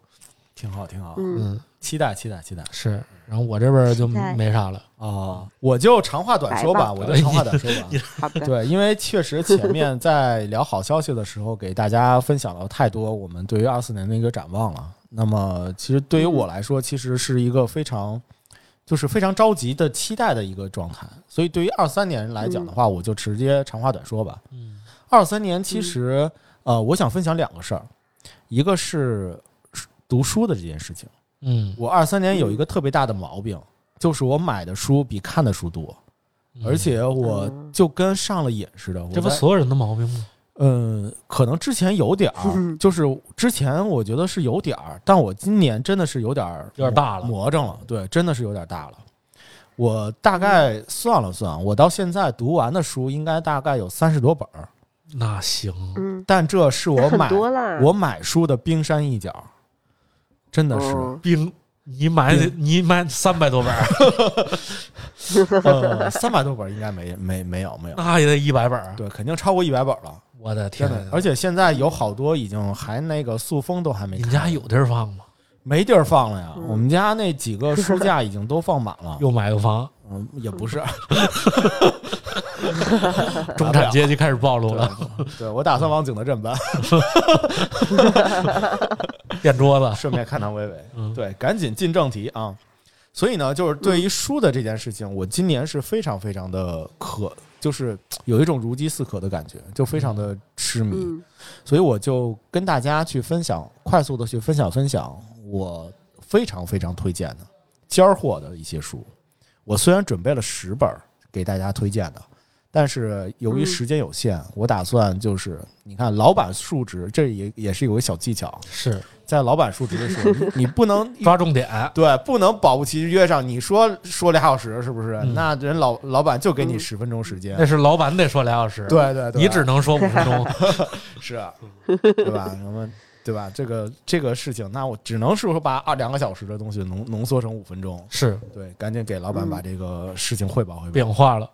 挺好挺好，嗯，嗯，期待期待期待是。然后我这边就没啥了。啊！我就长话短说吧，吧我就长话短说吧。<laughs> 好的，对，因为确实前面在聊好消息的时候，给大家分享了太多我们对于二四年的一个展望了。那么，其实对于我来说，其实是一个非常就是非常着急的期待的一个状态。所以对于二三年来讲的话，我就直接长话短说吧。嗯二三年其实，呃，我想分享两个事儿，一个是读书的这件事情。嗯，我二三年有一个特别大的毛病，就是我买的书比看的书多，而且我就跟上了瘾似的。这不所有人的毛病吗？嗯，可能之前有点儿，就是之前我觉得是有点儿，但我今年真的是有点儿有点大了魔怔了。对，真的是有点大了。我大概算了算，我到现在读完的书应该大概有三十多本儿，那行，嗯，但这是我买。我买书的冰山一角，真的是。哦冰，你买你买三百多本，<laughs> 呃，三百多本应该没没没有没有，那也得一百本儿。对，肯定超过一百本了，我的天哪！！而且现在有好多已经还那个塑封都还没，你家有地儿放吗？<laughs> 没地儿放了呀？嗯我们家那几个书架已经都放满了。<laughs> 又买个房，嗯，也不是，<laughs> 中产阶级开始暴露了，对对，我打算往景德镇搬，<laughs> 垫桌子。顺便看看薇薇。嗯，对，赶紧进正题啊！所以呢，就是对于书的这件事情，我今年是非常非常的渴，就是有一种如饥似渴的感觉，就非常的痴迷。嗯所以我就跟大家去分享，快速的去分享分享我非常非常推荐的尖儿货的一些书。我虽然准备了十本儿给大家推荐的，但是由于嗯时间有限，我打算就是你看老板述职，这也也是有个小技巧，是在老板述职的时候，<laughs> 你你不能抓重点。对，不能保不齐约上。你说说俩小时是不是？嗯那人老老板就给你嗯十分钟时间那。是老板得说俩小时，，对对对，你只能说五分钟。<laughs> <laughs> 是啊，对吧？那么对吧？这个这个事情，那我只能是说把二两个小时的东西浓浓缩成五分钟。是对，赶紧给老板把这个事情汇报汇报。变化了。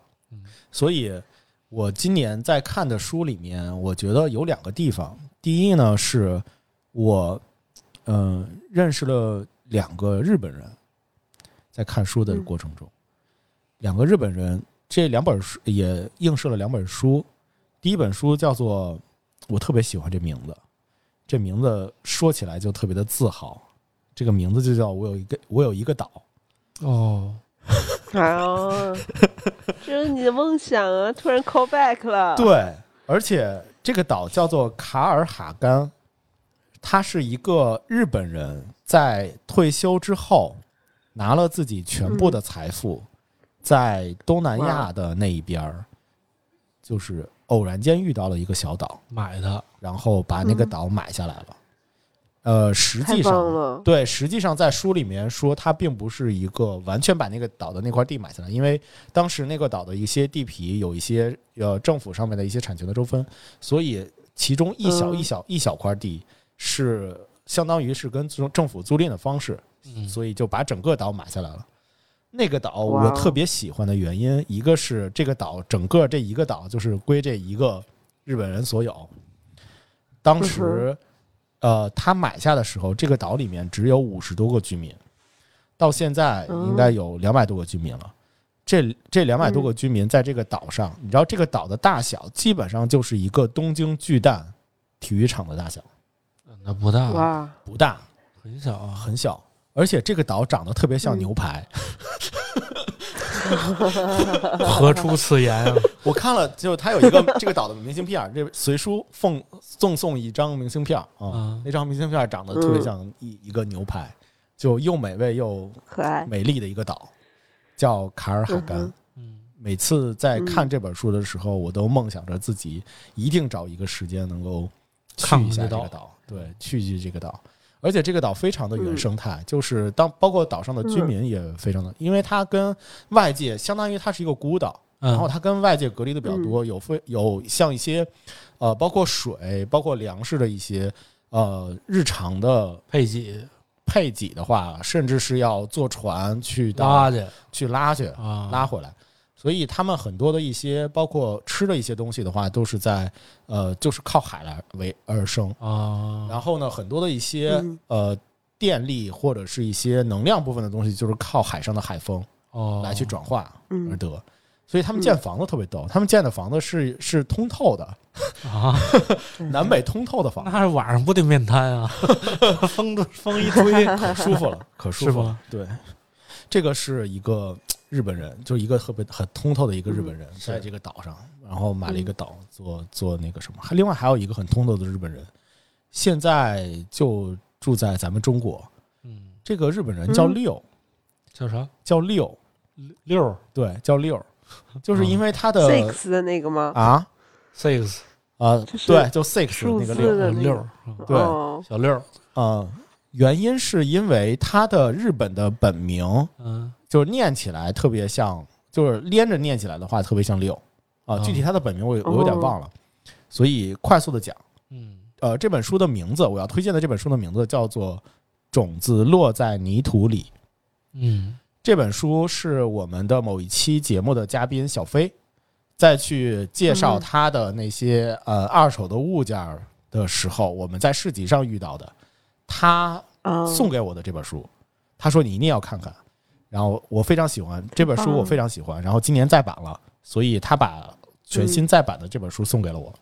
所以，我今年在看的书里面，我觉得有两个地方。第一呢，是我嗯、呃认识了两个日本人，在看书的过程中，两个日本人，这两本书也映射了两本书。第一本书叫做，我特别喜欢这名字，这名字说起来就特别的自豪。这个名字就叫我有一个我有一个岛。哦，<laughs> 哎呦，这是你的梦想啊！突然 call back 了。对，而且这个岛叫做卡尔哈甘，他是一个日本人，在退休之后拿了自己全部的财富，在东南亚的那一边儿，就是偶然间遇到了一个小岛，买的然后把那个嗯岛买下来了。呃，实际上，对，实际上在书里面说，他并不是一个完全把那个岛的那块地买下来，因为当时那个岛的一些地皮有一些呃政府上面的一些产权的纠纷，所以其中一小嗯一小一小块地是相当于是跟政政府租赁的方式，嗯所以就把整个岛买下来了。那个岛我特别喜欢的原因，一个是这个岛整个这一个岛就是归这一个日本人所有。当时，呃，他买下的时候，这个岛里面只有五十多个居民，到现在应该有两百多个居民了。这这两百多个居民在这个岛上，你知道这个岛的大小基本上就是一个东京巨蛋体育场的大小，那不大，哇，不大，很小啊。很小。而且这个岛长得特别像嗯牛排，<laughs> 何出此言啊？<laughs> 我看了，就他有一个这个岛的明信片儿，这随书奉赠送一张明信片儿啊嗯，那张明信片儿长得特别像一一个牛排，就又美味又可爱。美丽的一个岛，叫卡尔哈甘嗯每次在看这本书的时候，我都梦想着自己一定找一个时间能够去一下这个岛，对，去去这个岛。而且这个岛非常的原生态，就是当包括岛上的居民也非常的，因为它跟外界相当于它是一个孤岛，嗯。然后它跟外界隔离的比较多，有非有像一些呃，包括水、包括粮食的一些呃日常的配给。配给的话，甚至是要坐船去到拉去。去拉去啊，拉回来。所以他们很多的一些包括吃的一些东西的话，都是在呃，就是靠海来为而生。啊，然后呢，很多的一些嗯呃电力或者是一些能量部分的东西，就是靠海上的海风哦来去转化而嗯，得。所以他们建房子特别逗，他们建的房子是是通透的，啊，南北通透的房子，那晚上不得面瘫啊？<laughs> 风都风一吹，可舒服了，可舒服了。对，这个是一个日本人，就是一个特别很通透的一个日本人，在这个岛上，然后买了一个岛做做那个什么。还另外还有一个很通透的日本人，现在就住在咱们中国。嗯，这个日本人叫嗯六，叫啥？叫六，六对，叫六，就是因为他的 six 的那个吗？啊？six 啊，就是对，就 six 那个六，六对。哦。小六啊，呃，原因是因为他的日本的本名嗯就是念起来特别像，就是连着念起来的话特别像六啊。哦具体他的本名我我有点忘了，所以快速的讲，嗯呃，这本书的名字我要推荐的这本书的名字叫做《种子落在泥土里》。嗯这本书是我们的某一期节目的嘉宾小飞，在去介绍嗯他的那些呃二手的物件儿的时候，我们在市集上遇到的，他啊，送给我的这本书，他说你一定要看看。然后我非常喜欢这本书，我非常喜欢。然后今年再版了，所以他把全新再版的这本书送给了我。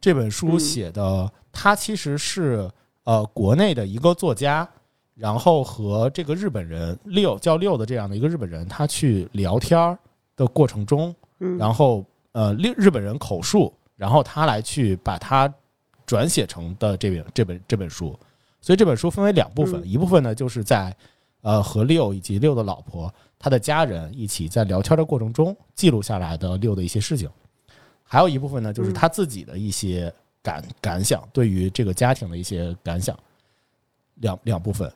这本书嗯写的，他其实是呃国内的一个作家，然后和这个日本人六叫六的这样的一个日本人，他去聊天儿的过程中，嗯然后呃日日本人口述，然后他来去把它转写成的这本这本这本书。所以这本书分为两部分，嗯一部分呢就是在呃和六以及六的老婆他的家人一起在聊天的过程中记录下来的六的一些事情，还有一部分呢就是嗯。他自己的一些感感想，对于这个家庭的一些感想，两两部分，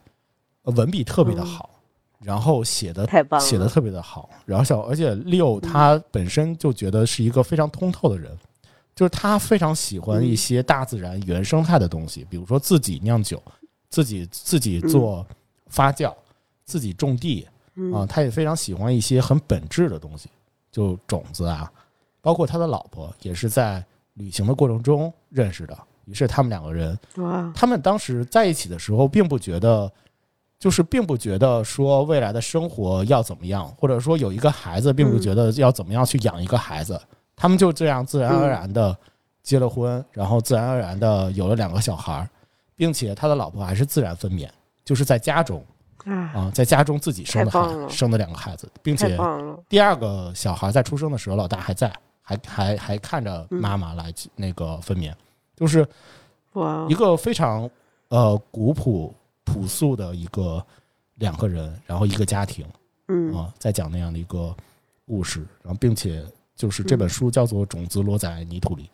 呃文笔特别的好，然后写的写的特别的好，然后小而且六他本身就觉得是一个非常通透的人，就是他非常喜欢一些大自然原生态的东西，比如说自己酿酒，自己自己做发酵，自己种地嗯。啊，他也非常喜欢一些很本质的东西，就种子啊，包括他的老婆也是在旅行的过程中认识的，于是他们两个人，他们当时在一起的时候，并不觉得，就是并不觉得说未来的生活要怎么样，或者说有一个孩子，并不觉得要怎么样去养一个孩子，他们就这样自然而然的结了婚，然后自然而然的有了两个小孩儿，并且他的老婆还是自然分娩，就是在家中啊，啊，在家中自己生的孩生的两个孩子，并且，第二个小孩在出生的时候，老大还在，还还还看着妈妈来那个分娩，就是哇一，个非常呃古朴朴素的一个两个人，然后一个家庭嗯。啊，在讲那样的一个故事，然后并且就是这本书叫做《种子落在泥土里》，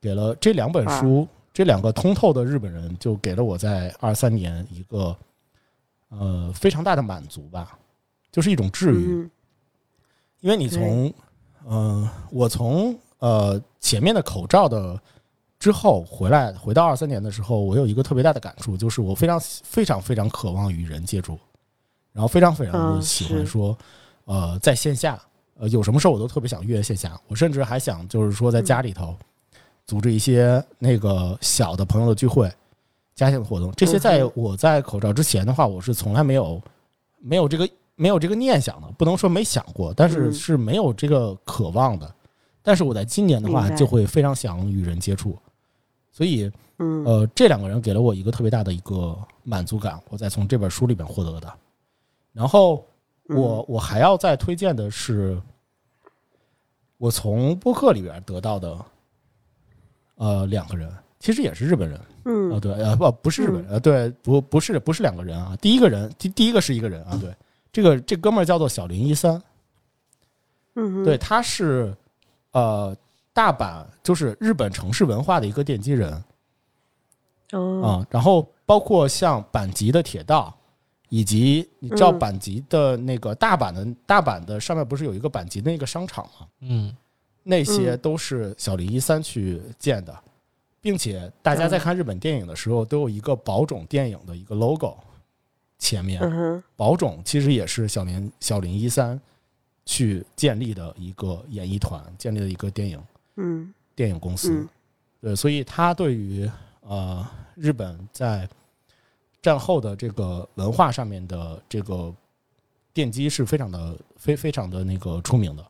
给了这两本书，这两个通透的日本人，就给了我在二三年一个呃非常大的满足吧，就是一种治愈。嗯。因为你从，嗯、我从呃前面的口罩的之后回来，回到二三年的时候，我有一个特别大的感触，就是我非常非常非常渴望与人接触，然后非常非常喜欢是。说，呃，在线下，呃，有什么事儿我都特别想约线下，我甚至还想就是说在家里头组织一些那个小的朋友的聚会、家庭的活动，这些在嗯。我在口罩之前的话，我是从来没有没有这个没有这个念想的，不能说没想过，但是嗯。是没有这个渴望的。但是我在今年的话，就会非常想与人接触，所以嗯。呃，这两个人给了我一个特别大的一个满足感，我在从这本书里边获得的。然后嗯。我我还要再推荐的是，我从播客里边得到的，呃，两个人其实也是日本人啊、嗯对，啊，不不是日本人，呃，对，不不是不是两个人啊，第一个人第第一个是一个人啊，对，这个这哥们儿叫做小林一三，嗯对，他是呃大阪就是日本城市文化的一个奠基人，啊、哦然后包括像阪急的铁道，以及你知道嗯。阪急的那个大阪的大阪的上面不是有一个阪急的那个商场吗？嗯。那些嗯。都是小林一三去建的，并且大家在看日本电影的时候都有一个宝冢电影的一个 logo，前面。宝冢其实也是小林小林一三去建立的一个演艺团，建立的一个电影嗯。电影公司。嗯。对，所以他对于呃日本在战后的这个文化上面的这个奠基是非常的非非常的那个出名的。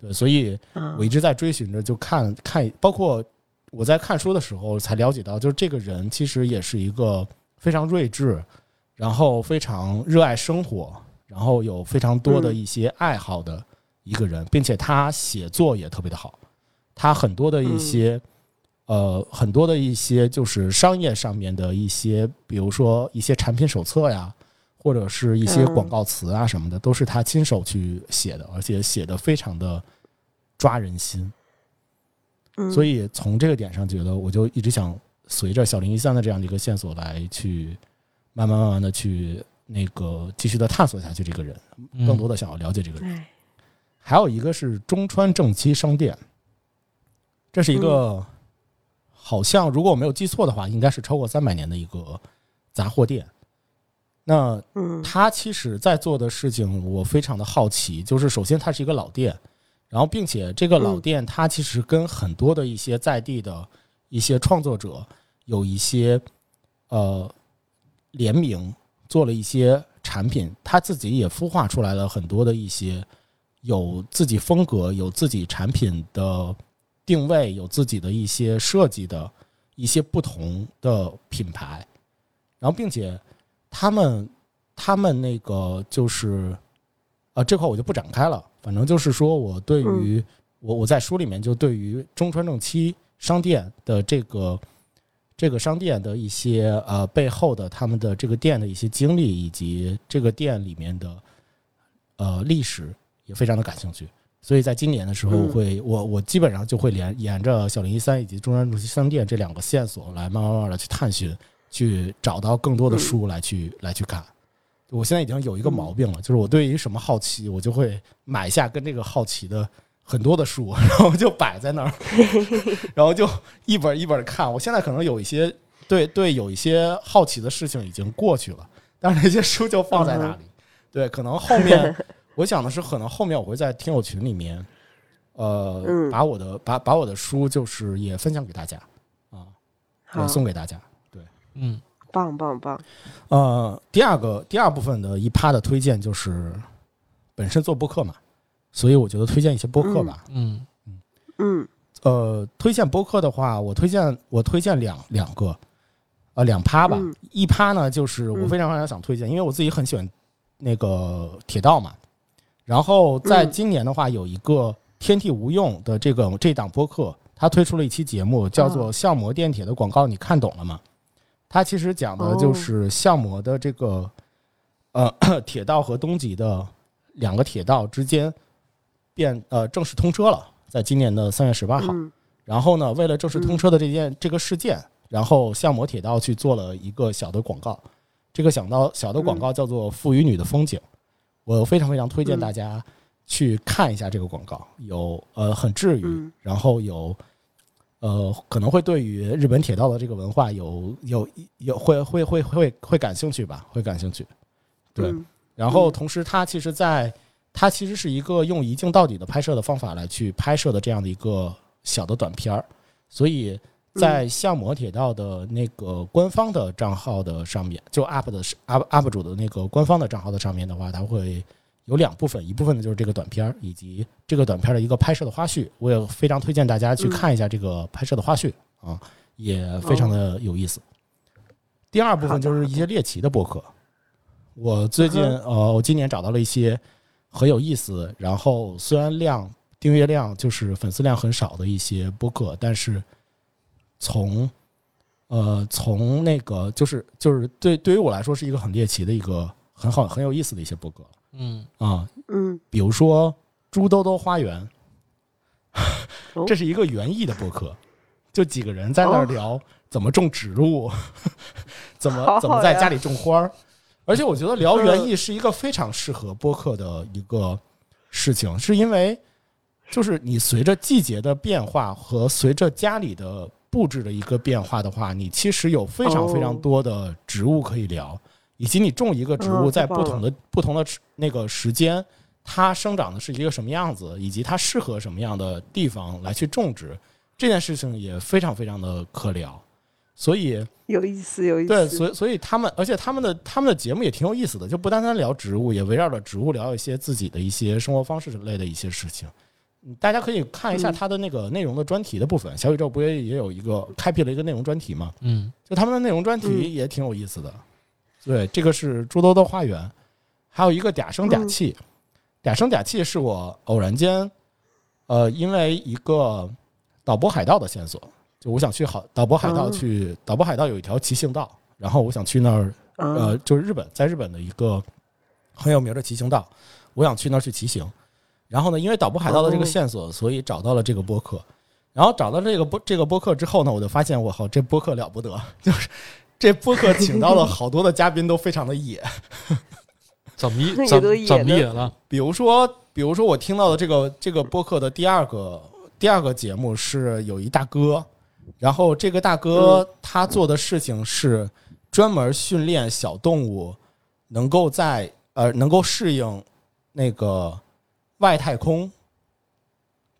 对，所以啊。我一直在追寻着，就看看，包括我在看书的时候才了解到，就是这个人其实也是一个非常睿智，然后非常热爱生活，然后有非常多的一些爱好的一个人，并且他写作也特别的好，他很多的一些。呃，很多的一些就是商业上面的一些，比如说一些产品手册呀，或者是一些广告词啊什么的，都是他亲手去写的，而且写的非常的抓人心。所以从这个点上，觉得我就一直想随着小林一三的这样的一个线索来去慢慢慢慢的去那个继续的探索下去，这个人更多的想要了解这个人。还有一个是中川正七商店，这是一个。好像如果我没有记错的话，应该是超过三百年的一个杂货店。那他其实在做的事情，我非常的好奇。就是首先，它是一个老店，然后并且这个老店，它其实跟很多的一些在地的一些创作者有一些呃联名，做了一些产品。他自己也孵化出来了很多的一些有自己风格、有自己产品的。定位有自己的一些设计的一些不同的品牌，然后并且他们他们那个就是啊这块我就不展开了，反正就是说我对于我我在书里面就对于中川正七商店的这个这个商店的一些呃背后的他们的这个店的一些经历以及这个店里面的呃历史也非常的感兴趣。所以在今年的时候，会我我基本上就会连沿着小林一三以及中山主题商店这两个线索来慢慢慢的去探寻，去找到更多的书来去来去看。我现在已经有一个毛病了，就是我对于什么好奇，我就会买下跟这个好奇的很多的书，<laughs> 然后就摆在那儿，<laughs> 然后就一本一本看。我现在可能有一些对对有一些好奇的事情已经过去了，但是那些书就放在那里。对，可能后面。我想的是，可能后面我会在听友群里面，呃，把我的把把我的书就是也分享给大家啊，也送给大家。对，嗯，棒棒棒。呃，第二个第二部分的一趴的推荐就是本身做播客嘛，所以我觉得推荐一些播客吧。嗯嗯嗯。呃，推荐播客的话，我推荐我推荐两两个，呃，两趴吧。一趴呢，就是我非常非常想推荐，因为我自己很喜欢那个铁道嘛。然后在今年的话，有一个天地无用的这个这档播客，他推出了一期节目，叫做《相模电铁的广告》，你看懂了吗？他其实讲的就是相模的这个呃 <clears throat> 铁道和东极的两个铁道之间变呃正式通车了，在今年的三月十八号。然后呢，为了正式通车的这件这个事件，然后相模铁道去做了一个小的广告，这个想到小的广告叫做“父与女的风景”。我非常非常推荐大家去看一下这个广告，有呃很治愈，然后有呃可能会对于日本铁道的这个文化有有有会会会会会感兴趣吧，会感兴趣。对，然后同时它其实在它其实是一个用一镜到底的拍摄的方法来去拍摄的这样的一个小的短片儿，所以。在相模铁道的那个官方的账号的上面，就 UP 的 UP UP 主的那个官方的账号的上面的话，它会有两部分，一部分呢就是这个短片以及这个短片的一个拍摄的花絮。我也非常推荐大家去看一下这个拍摄的花絮啊，也非常的有意思。第二部分就是一些猎奇的播客。我最近呃，我今年找到了一些很有意思，然后虽然量订阅量就是粉丝量很少的一些播客，但是。从，呃，从那个就是就是对对于我来说是一个很猎奇的一个很好很有意思的一些播客，嗯。啊嗯，比如说猪兜兜花园，这是一个园艺的播客，就几个人在那儿聊怎么种植物，<laughs> 怎么怎么在家里种花儿，而且我觉得聊园艺是一个非常适合播客的一个事情，是因为就是你随着季节的变化和随着家里的。布置的一个变化的话，你其实有非常非常多的植物可以聊，以及你种一个植物在不同的不同的那个时间，它生长的是一个什么样子，以及它适合什么样的地方来去种植，这件事情也非常非常的可聊。所以有意思，有意思。对，所以所以他们，而且他们的他们的节目也挺有意思的，就不单单聊植物，也围绕着植物聊一些自己的一些生活方式之类的一些事情。大家可以看一下他的那个内容的专题的部分，小宇宙不也也有一个开辟了一个内容专题吗？嗯，就他们的内容专题也挺有意思的。对，这个是诸多的花园，还有一个嗲声嗲气。嗲声嗲气是我偶然间，呃，因为一个导播海盗的线索，就我想去好导播海盗哦去导播海盗有一条骑行道，然后我想去那儿呃，嗯就是日本，在日本的一个很有名的骑行道，我想去那儿去骑行。然后呢，因为导播海盗的这个哦线索，所以找到了这个播客。然后找到这个播这个播客之后呢，我就发现我靠，这播客了不得，<laughs> 就是这播客请到了好多的嘉宾都非常的野，<laughs> 怎么那野怎么野了？比如说，比如说我听到的这个这个播客的第二个第二个节目是有一大哥，然后这个大哥他做的事情是专门训练小动物能够在呃能够适应那个外太空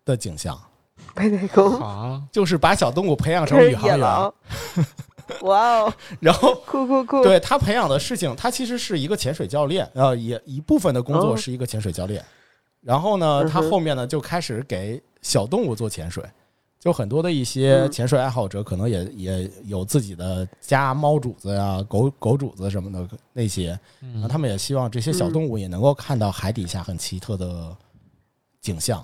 的景象，外太空，啊，就是把小动物培养成宇航员，<laughs> <laughs> 哇哦，然后酷酷酷！对他培养的事情，他其实是一个潜水教练，呃，也一部分的工作哦。是一个潜水教练。然后呢，他后面呢就开始给小动物做潜水，就很多的一些嗯。潜水爱好者可能也也有自己的家猫主子呀、狗狗主子什么的那些，然后嗯他们也希望这些小动物也能够看到海底下很奇特的景象，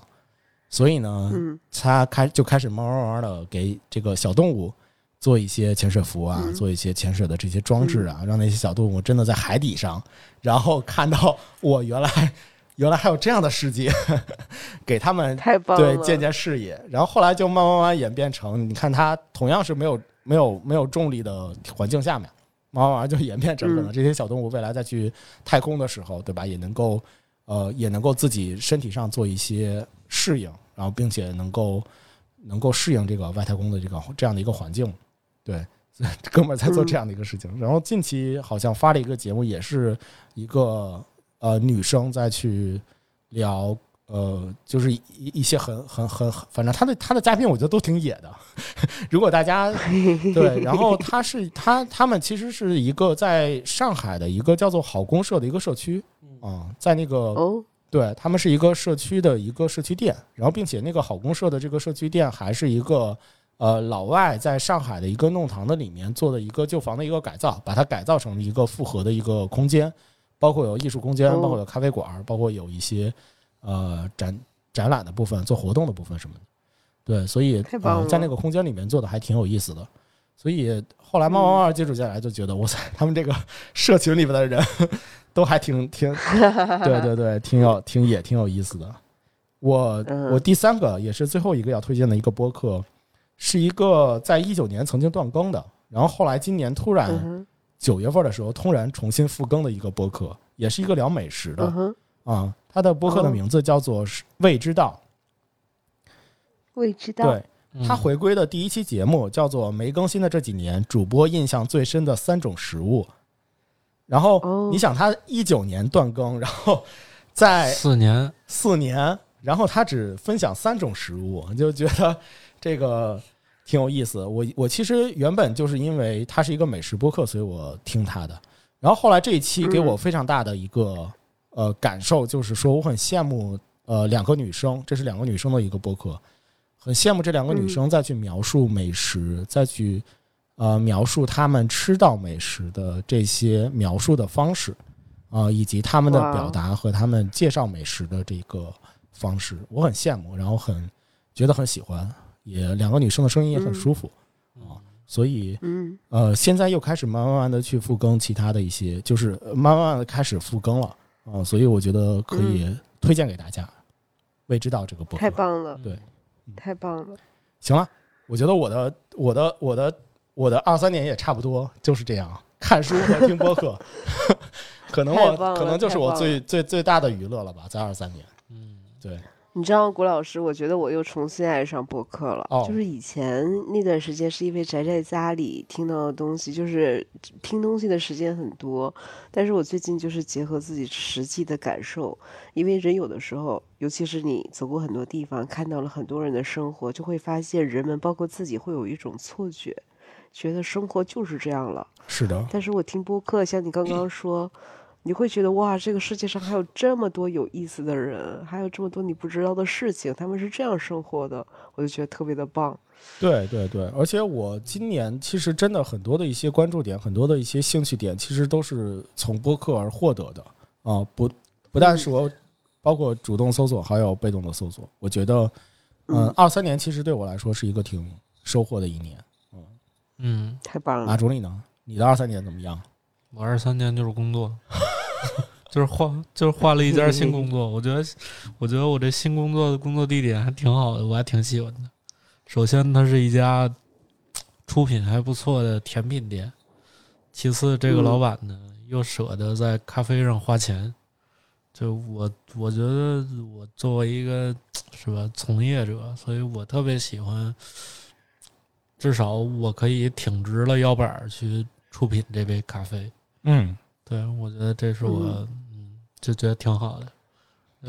所以呢，嗯。他开就开始慢慢慢慢的给这个小动物做一些潜水服啊，嗯做一些潜水的这些装置啊，让那些小动物真的在海底上，然后看到我原来原来还有这样的世界，<laughs> 给他们太棒了！对见见视野。然后后来就慢慢慢慢演变成，你看它同样是没有没有没有重力的环境下面，慢慢慢慢就演变成可能嗯这些小动物未来再去太空的时候，对吧？也能够呃也能够自己身体上做一些适应，然后并且能够能够适应这个外太空的这个这样的一个环境。对，<laughs> 哥们儿在做这样的一个事情。然后近期好像发了一个节目，也是一个呃女生在去聊。呃，就是一一些很很很，反正他的他的嘉宾我觉得都挺野的。<laughs> 如果大家对，然后他是他他们其实是一个在上海的一个叫做好公社的一个社区啊、在那个哦，对他们是一个社区的一个社区店，然后并且那个好公社的这个社区店还是一个呃老外在上海的一个弄堂的里面做的一个旧房的一个改造，把它改造成一个复合的一个空间，包括有艺术空间，哦包括有咖啡馆，包括有一些呃展展览的部分、做活动的部分什么的。对，所以呃，在那个空间里面做的还挺有意思的。所以后来慢慢慢慢接触下来，就觉得哇塞，他们这个 <laughs> 社群里面的人都还挺挺，<laughs> 对对对，挺有挺也挺有意思的。我嗯我第三个也是最后一个要推荐的一个播客，是一个在一九年曾经断更的，然后后来今年突嗯然，九月份的时候突然重新复更的一个播客，也是一个聊美食的啊。他的播客的哦名字叫做《未知道。未知》，道，对，他回归的第一期节目叫做《没更新的这几年主播印象最深的三种食物》。然后哦。你想，他一九年断更，然后在四年，四年，然后他只分享三种食物，就觉得这个挺有意思。我我其实原本就是因为它是一个美食播客，所以我听它的。然后后来这一期给我非常大的一个呃感受，就是说我很羡慕呃两个女生，这是两个女生的一个播客，很羡慕这两个女生再去描述美食，再去呃描述她们吃到美食的这些描述的方式。啊、以及他们的表达和他们介绍美食的这个方式，我很羡慕，然后很觉得很喜欢，也两个女生的声音也很舒服啊、所以嗯。呃，现在又开始慢慢慢的去复更其他的一些，就是呃慢慢的开始复更了啊、所以我觉得可以推荐给大家。未知道这个播客。太棒了，对，太棒了，行了，我觉得我的我的我的我的二三年也差不多就是这样，看书和听播客，<laughs> 可能我可能就是我最最最大的娱乐了吧，在二三年。嗯，对，你知道，谷老师，我觉得我又重新爱上播客了。哦就是以前那段时间是因为宅在家里听到的东西，就是听东西的时间很多。但是我最近就是结合自己实际的感受，因为人有的时候，尤其是你走过很多地方，看到了很多人的生活，就会发现人们包括自己会有一种错觉，觉得生活就是这样了。是的，但是我听播客，像你刚刚说，你会觉得哇，这个世界上还有这么多有意思的人，还有这么多你不知道的事情，他们是这样生活的，我就觉得特别的棒。对对对，而且我今年其实真的很多的一些关注点，很多的一些兴趣点，其实都是从播客而获得的啊、不不但是我包括主动搜索，还有被动的搜索。我觉得，嗯嗯，二三年其实对我来说是一个挺收获的一年。嗯嗯，太棒了马！助理呢？你的二三年怎么样？我二三年就是工作，<laughs> 就是换就是换了一家新工作。<laughs> 我觉得，我觉得我这新工作的工作地点还挺好的，我还挺喜欢的。首先，它是一家出品还不错的甜品店；其次，这个嗯老板呢又舍得在咖啡上花钱。就我，我觉得我作为一个是吧从业者，所以我特别喜欢，至少我可以挺直了腰板去出品这杯咖啡。嗯，对，我觉得这是我，嗯，就觉得挺好的。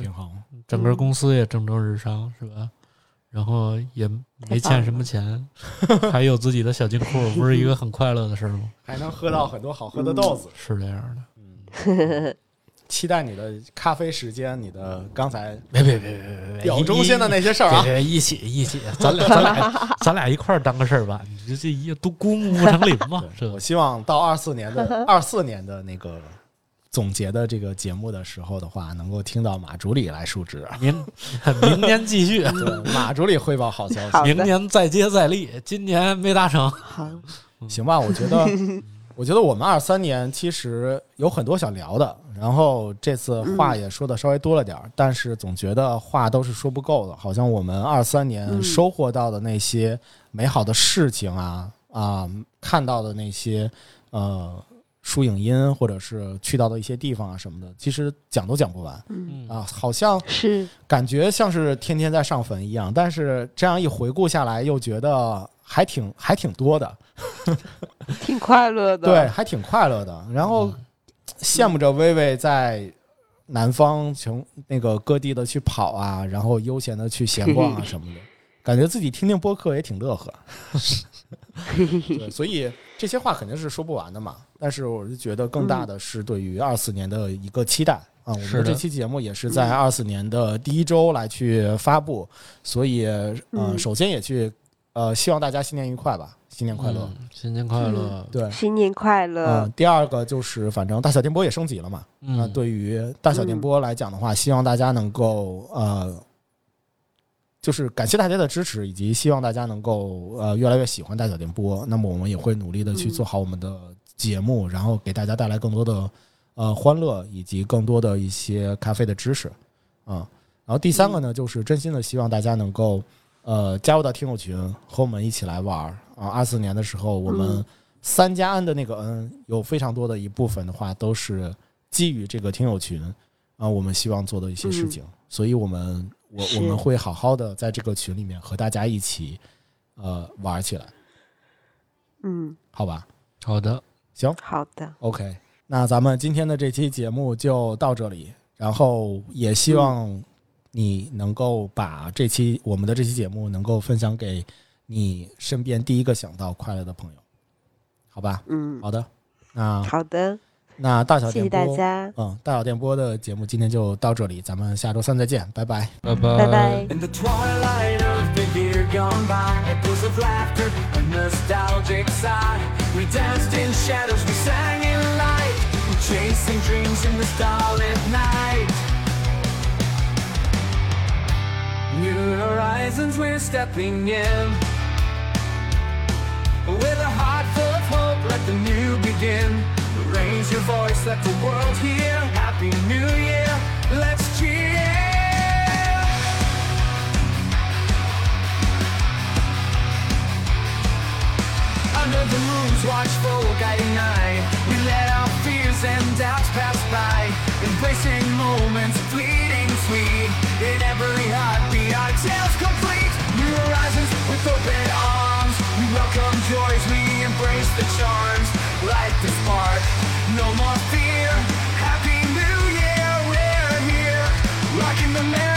挺好。整个公司也蒸蒸日上，是吧？然后也没欠什么钱，还有自己的小金库，不是一个很快乐的事儿吗？还能喝到很多好喝的豆子。是这样的。嗯，<laughs> 期待你的咖啡时间，你的刚才别别别别别别，表忠心的那些事儿啊别。别一起一起，咱俩咱俩 <laughs> 咱俩一块儿当个事儿吧。你这这一都孤木不成林嘛，是吧我？希望到二四年的 <laughs> 二四年的那个总结的这个节目的时候的话，能够听到马主理来述职，明 <laughs> 明年继续，对马主理汇报好消息。明年再接再厉，今年没达成。好，行吧，我觉得，我觉得我们二三年其实有很多想聊的，然后这次话也说的稍微多了点儿，但是总觉得话都是说不够的，好像我们二三年嗯。收获到的那些美好的事情啊啊，看到的那些呃书影音或者是去到的一些地方啊什么的，其实讲都讲不完啊，好像是，感觉像是天天在上坟一样，但是这样一回顾下来，又觉得还挺还挺多的。<laughs> 挺快乐的。对，，还挺快乐的。然后羡慕着薇薇在南方从那个各地的去跑啊，然后悠闲的去闲逛啊 <laughs> 什么的，感觉自己听听播客也挺乐呵。<laughs> 对，所以这些话肯定是说不完的嘛。但是我就觉得更大的是对于二四年的一个期待啊。我们这期节目也是在二四年的第一周来去发布，所以呃，嗯首先也去呃，希望大家新年愉快吧，新年快乐。嗯新年快乐。对，新年快乐嗯，！第二个就是，反正大小电波也升级了嘛。那嗯，对于大小电波来讲的话，希望大家能够呃，就是感谢大家的支持，以及希望大家能够呃越来越喜欢大小电波。那么我们也会努力的去嗯做好我们的节目，然后给大家带来更多的呃欢乐，以及更多的一些咖啡的知识啊、然后第三个呢，就是真心的希望大家能够呃加入到听友群，和我们一起来玩儿。啊。二四年的时候，我们嗯。三加 N 的那个 N 有非常多的一部分的话，都是基于这个听友群啊，我们希望做的一些事情。所以我们我我们会好好的在这个群里面和大家一起呃玩起来，嗯，好吧？好的，行。好的，，OK，那咱们今天的这期节目就到这里，然后也希望你能够把这期我们的这期节目能够分享给你身边第一个想到快乐的朋友，好吧？嗯，好的，那好的，那大小谢谢，大家，嗯，大小电波的节目今天就到这里，咱们下周三再见，拜拜。拜拜拜拜。In the twilight of the year gone by, echoes of laughter, a nostalgic sigh. We danced in shadows, we sang in light, chasing dreams in the starlit night. New horizons we're stepping in. With a heart full of hope, let the new begin. Raise your voice, let the world hear. Happy New Year, let's cheer. Under the moon's watchful guiding eye We let our fears and doubts pass by Embracing moments ourselves complete. New horizons with open arms. We welcome joys, we embrace the charms. Light the spark, no more fear. Happy New Year, we're here. Rocking the merry